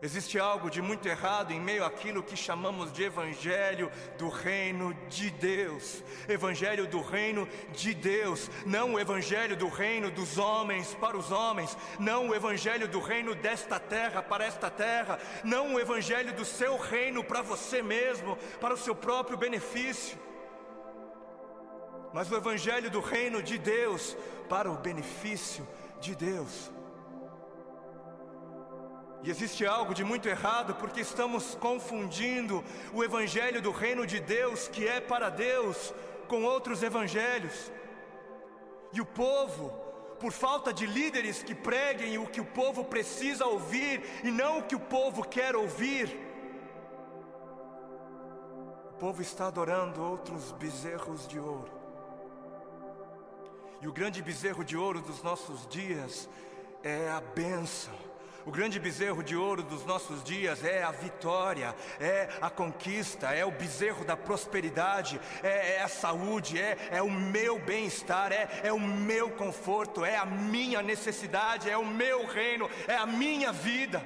Existe algo de muito errado em meio àquilo que chamamos de Evangelho do Reino de Deus. Evangelho do Reino de Deus, não o Evangelho do Reino dos homens para os homens, não o Evangelho do Reino desta terra para esta terra, não o Evangelho do seu reino para você mesmo, para o seu próprio benefício, mas o Evangelho do Reino de Deus para o benefício de Deus. E existe algo de muito errado porque estamos confundindo o evangelho do reino de Deus, que é para Deus, com outros evangelhos. E o povo, por falta de líderes que preguem o que o povo precisa ouvir e não o que o povo quer ouvir. O povo está adorando outros bezerros de ouro. E o grande bezerro de ouro dos nossos dias é a bênção. O grande bezerro de ouro dos nossos dias é a vitória, é a conquista, é o bezerro da prosperidade, é, é a saúde, é, é o meu bem-estar, é, é o meu conforto, é a minha necessidade, é o meu reino, é a minha vida.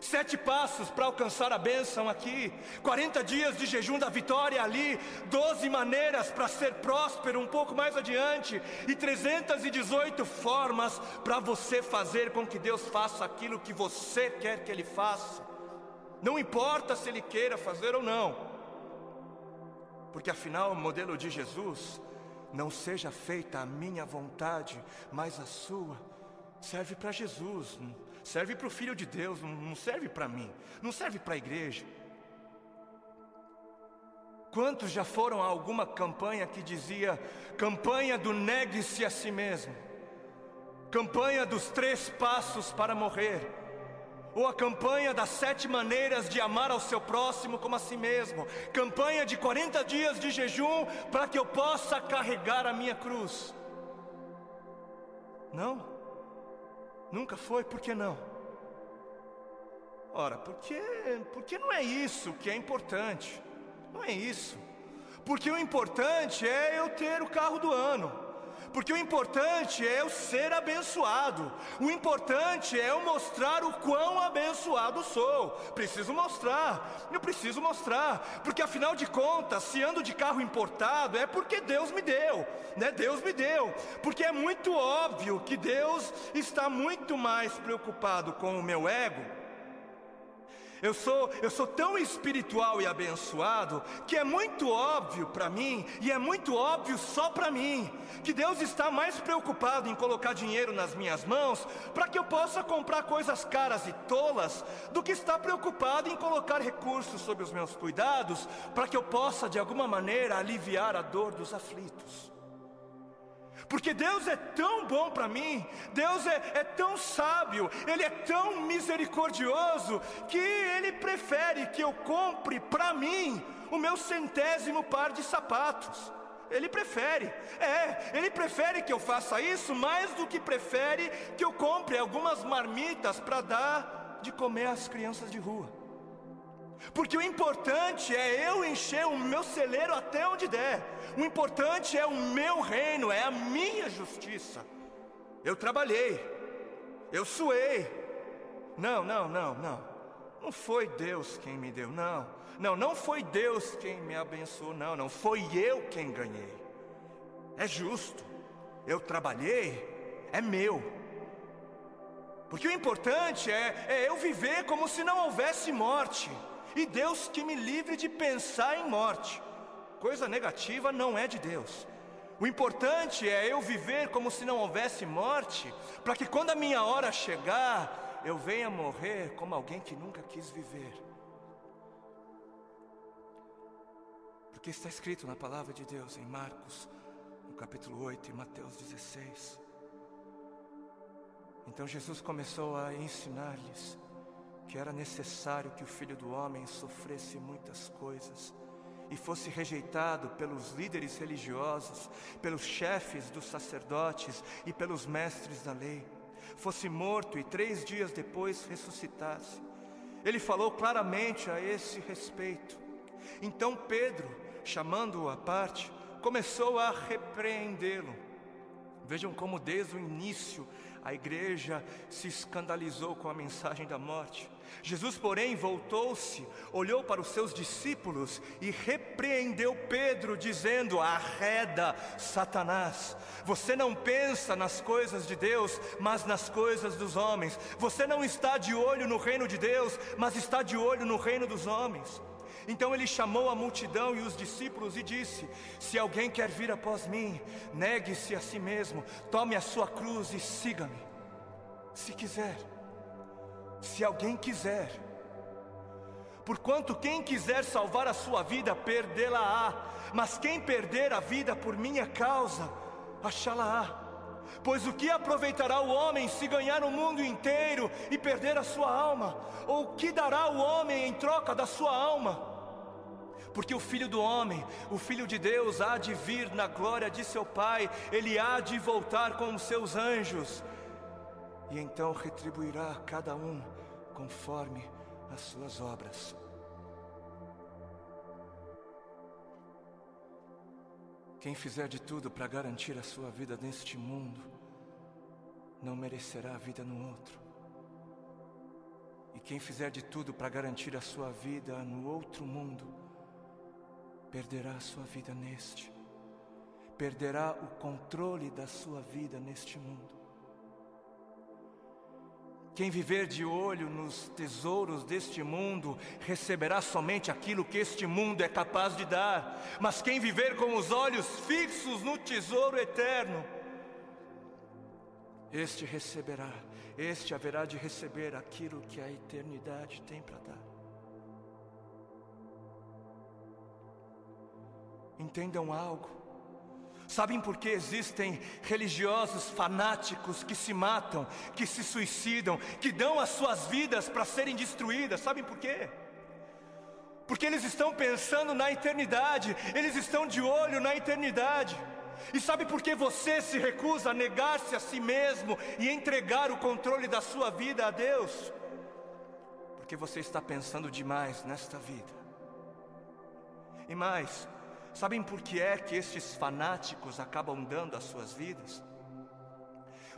Sete passos para alcançar a bênção aqui, 40 dias de jejum da vitória ali, 12 maneiras para ser próspero um pouco mais adiante, e 318 formas para você fazer com que Deus faça aquilo que você quer que Ele faça. Não importa se Ele queira fazer ou não, porque afinal o modelo de Jesus, não seja feita a minha vontade, mas a sua, serve para Jesus serve para o Filho de Deus, não serve para mim, não serve para a igreja. Quantos já foram a alguma campanha que dizia campanha do negue-se a si mesmo, campanha dos três passos para morrer, ou a campanha das sete maneiras de amar ao seu próximo como a si mesmo, campanha de 40 dias de jejum para que eu possa carregar a minha cruz? Não? Nunca foi, por que não? Ora, porque, porque não é isso que é importante. Não é isso. Porque o importante é eu ter o carro do ano. Porque o importante é eu ser abençoado. O importante é eu mostrar o quão abençoado sou. Preciso mostrar. Eu preciso mostrar. Porque afinal de contas, se ando de carro importado, é porque Deus me deu. Né? Deus me deu. Porque é muito óbvio que Deus está muito mais preocupado com o meu ego eu sou, eu sou tão espiritual e abençoado que é muito óbvio para mim e é muito óbvio só para mim que Deus está mais preocupado em colocar dinheiro nas minhas mãos para que eu possa comprar coisas caras e tolas do que está preocupado em colocar recursos sob os meus cuidados para que eu possa de alguma maneira aliviar a dor dos aflitos. Porque Deus é tão bom para mim, Deus é, é tão sábio, Ele é tão misericordioso, que Ele prefere que eu compre para mim o meu centésimo par de sapatos. Ele prefere, é, ele prefere que eu faça isso mais do que prefere que eu compre algumas marmitas para dar de comer às crianças de rua. Porque o importante é eu encher o meu celeiro até onde der. O importante é o meu reino, é a minha justiça. Eu trabalhei, eu suei. Não, não, não, não. Não foi Deus quem me deu, não. Não, não foi Deus quem me abençoou, não, não. Foi eu quem ganhei. É justo. Eu trabalhei, é meu. Porque o importante é, é eu viver como se não houvesse morte. E Deus que me livre de pensar em morte. Coisa negativa não é de Deus. O importante é eu viver como se não houvesse morte, para que quando a minha hora chegar, eu venha morrer como alguém que nunca quis viver. Porque está escrito na palavra de Deus em Marcos, no capítulo 8 e Mateus 16. Então Jesus começou a ensinar-lhes que era necessário que o filho do homem sofresse muitas coisas e fosse rejeitado pelos líderes religiosos, pelos chefes dos sacerdotes e pelos mestres da lei, fosse morto e três dias depois ressuscitasse. Ele falou claramente a esse respeito. Então Pedro, chamando-o à parte, começou a repreendê-lo. Vejam como desde o início a igreja se escandalizou com a mensagem da morte. Jesus, porém, voltou-se, olhou para os seus discípulos e repreendeu Pedro, dizendo: Arreda, Satanás, você não pensa nas coisas de Deus, mas nas coisas dos homens. Você não está de olho no reino de Deus, mas está de olho no reino dos homens. Então ele chamou a multidão e os discípulos e disse: Se alguém quer vir após mim, negue-se a si mesmo, tome a sua cruz e siga-me. Se quiser, se alguém quiser, porquanto quem quiser salvar a sua vida, perdê-la-á, mas quem perder a vida por minha causa, achá-la-á. Pois o que aproveitará o homem se ganhar o mundo inteiro e perder a sua alma? Ou o que dará o homem em troca da sua alma? Porque o filho do homem, o filho de Deus, há de vir na glória de seu Pai, ele há de voltar com os seus anjos, e então retribuirá a cada um conforme as suas obras. Quem fizer de tudo para garantir a sua vida neste mundo, não merecerá a vida no outro. E quem fizer de tudo para garantir a sua vida no outro mundo, perderá a sua vida neste, perderá o controle da sua vida neste mundo. Quem viver de olho nos tesouros deste mundo receberá somente aquilo que este mundo é capaz de dar, mas quem viver com os olhos fixos no tesouro eterno, este receberá, este haverá de receber aquilo que a eternidade tem para dar. Entendam algo. Sabem por que existem religiosos fanáticos que se matam, que se suicidam, que dão as suas vidas para serem destruídas? Sabem por quê? Porque eles estão pensando na eternidade, eles estão de olho na eternidade. E sabe por que você se recusa a negar-se a si mesmo e entregar o controle da sua vida a Deus? Porque você está pensando demais nesta vida. E mais, Sabem por que é que estes fanáticos acabam dando as suas vidas?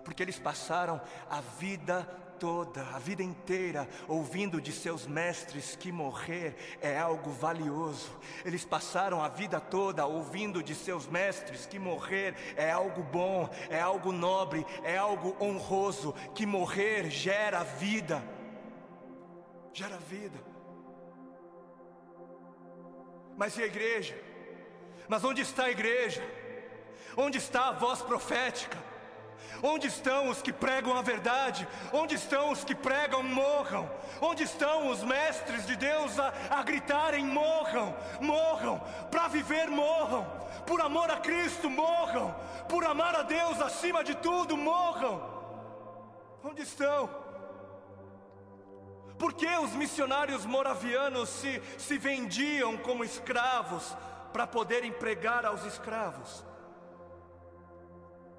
Porque eles passaram a vida toda, a vida inteira, ouvindo de seus mestres que morrer é algo valioso. Eles passaram a vida toda ouvindo de seus mestres que morrer é algo bom, é algo nobre, é algo honroso, que morrer gera vida. Gera vida. Mas e a igreja? Mas onde está a igreja? Onde está a voz profética? Onde estão os que pregam a verdade? Onde estão os que pregam morram? Onde estão os mestres de Deus a, a gritarem morram, morram, para viver morram, por amor a Cristo morram, por amar a Deus acima de tudo morram? Onde estão? Por que os missionários moravianos se, se vendiam como escravos para poder empregar aos escravos.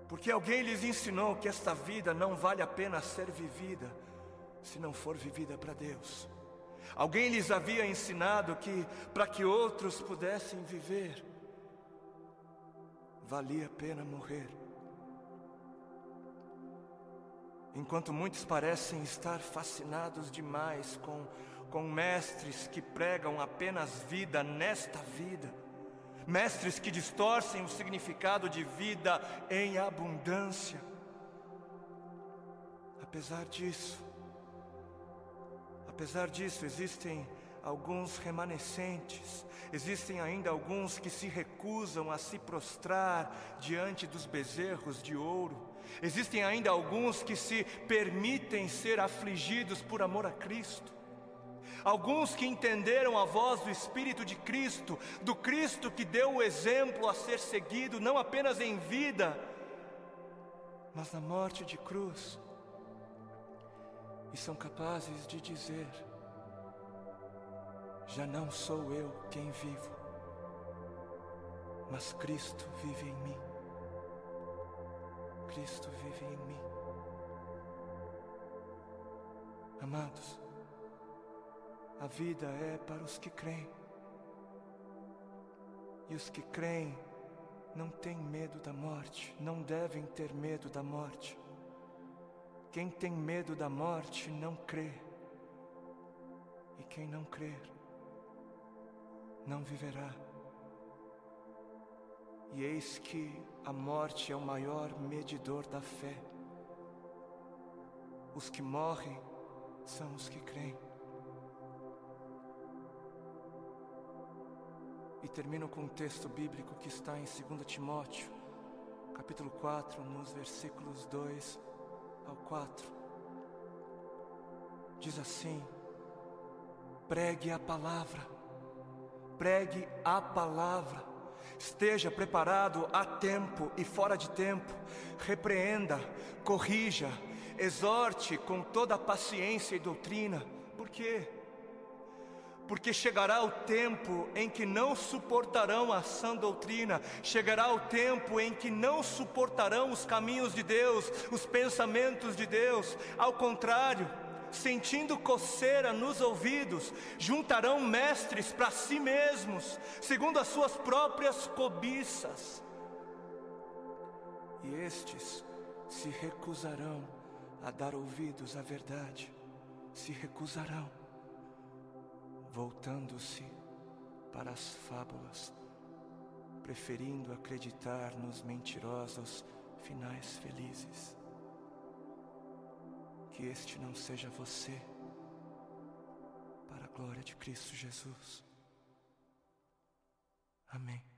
Porque alguém lhes ensinou que esta vida não vale a pena ser vivida se não for vivida para Deus. Alguém lhes havia ensinado que para que outros pudessem viver, valia a pena morrer. Enquanto muitos parecem estar fascinados demais com, com mestres que pregam apenas vida nesta vida, mestres que distorcem o significado de vida em abundância. Apesar disso, apesar disso, existem alguns remanescentes, existem ainda alguns que se recusam a se prostrar diante dos bezerros de ouro, existem ainda alguns que se permitem ser afligidos por amor a Cristo. Alguns que entenderam a voz do Espírito de Cristo, do Cristo que deu o exemplo a ser seguido, não apenas em vida, mas na morte de cruz, e são capazes de dizer: Já não sou eu quem vivo, mas Cristo vive em mim. Cristo vive em mim. Amados, a vida é para os que creem. E os que creem não têm medo da morte, não devem ter medo da morte. Quem tem medo da morte não crê. E quem não crer, não viverá. E eis que a morte é o maior medidor da fé. Os que morrem são os que creem. E termino com um texto bíblico que está em 2 Timóteo, capítulo 4, nos versículos 2 ao 4. Diz assim: Pregue a palavra, pregue a palavra, Esteja preparado a tempo e fora de tempo. Repreenda, corrija, exorte com toda a paciência e doutrina. Por quê? Porque chegará o tempo em que não suportarão a sã doutrina, chegará o tempo em que não suportarão os caminhos de Deus, os pensamentos de Deus. Ao contrário, sentindo coceira nos ouvidos, juntarão mestres para si mesmos, segundo as suas próprias cobiças. E estes se recusarão a dar ouvidos à verdade, se recusarão, voltando-se para as fábulas, preferindo acreditar nos mentirosos finais felizes que este não seja você, para a glória de Cristo Jesus. Amém.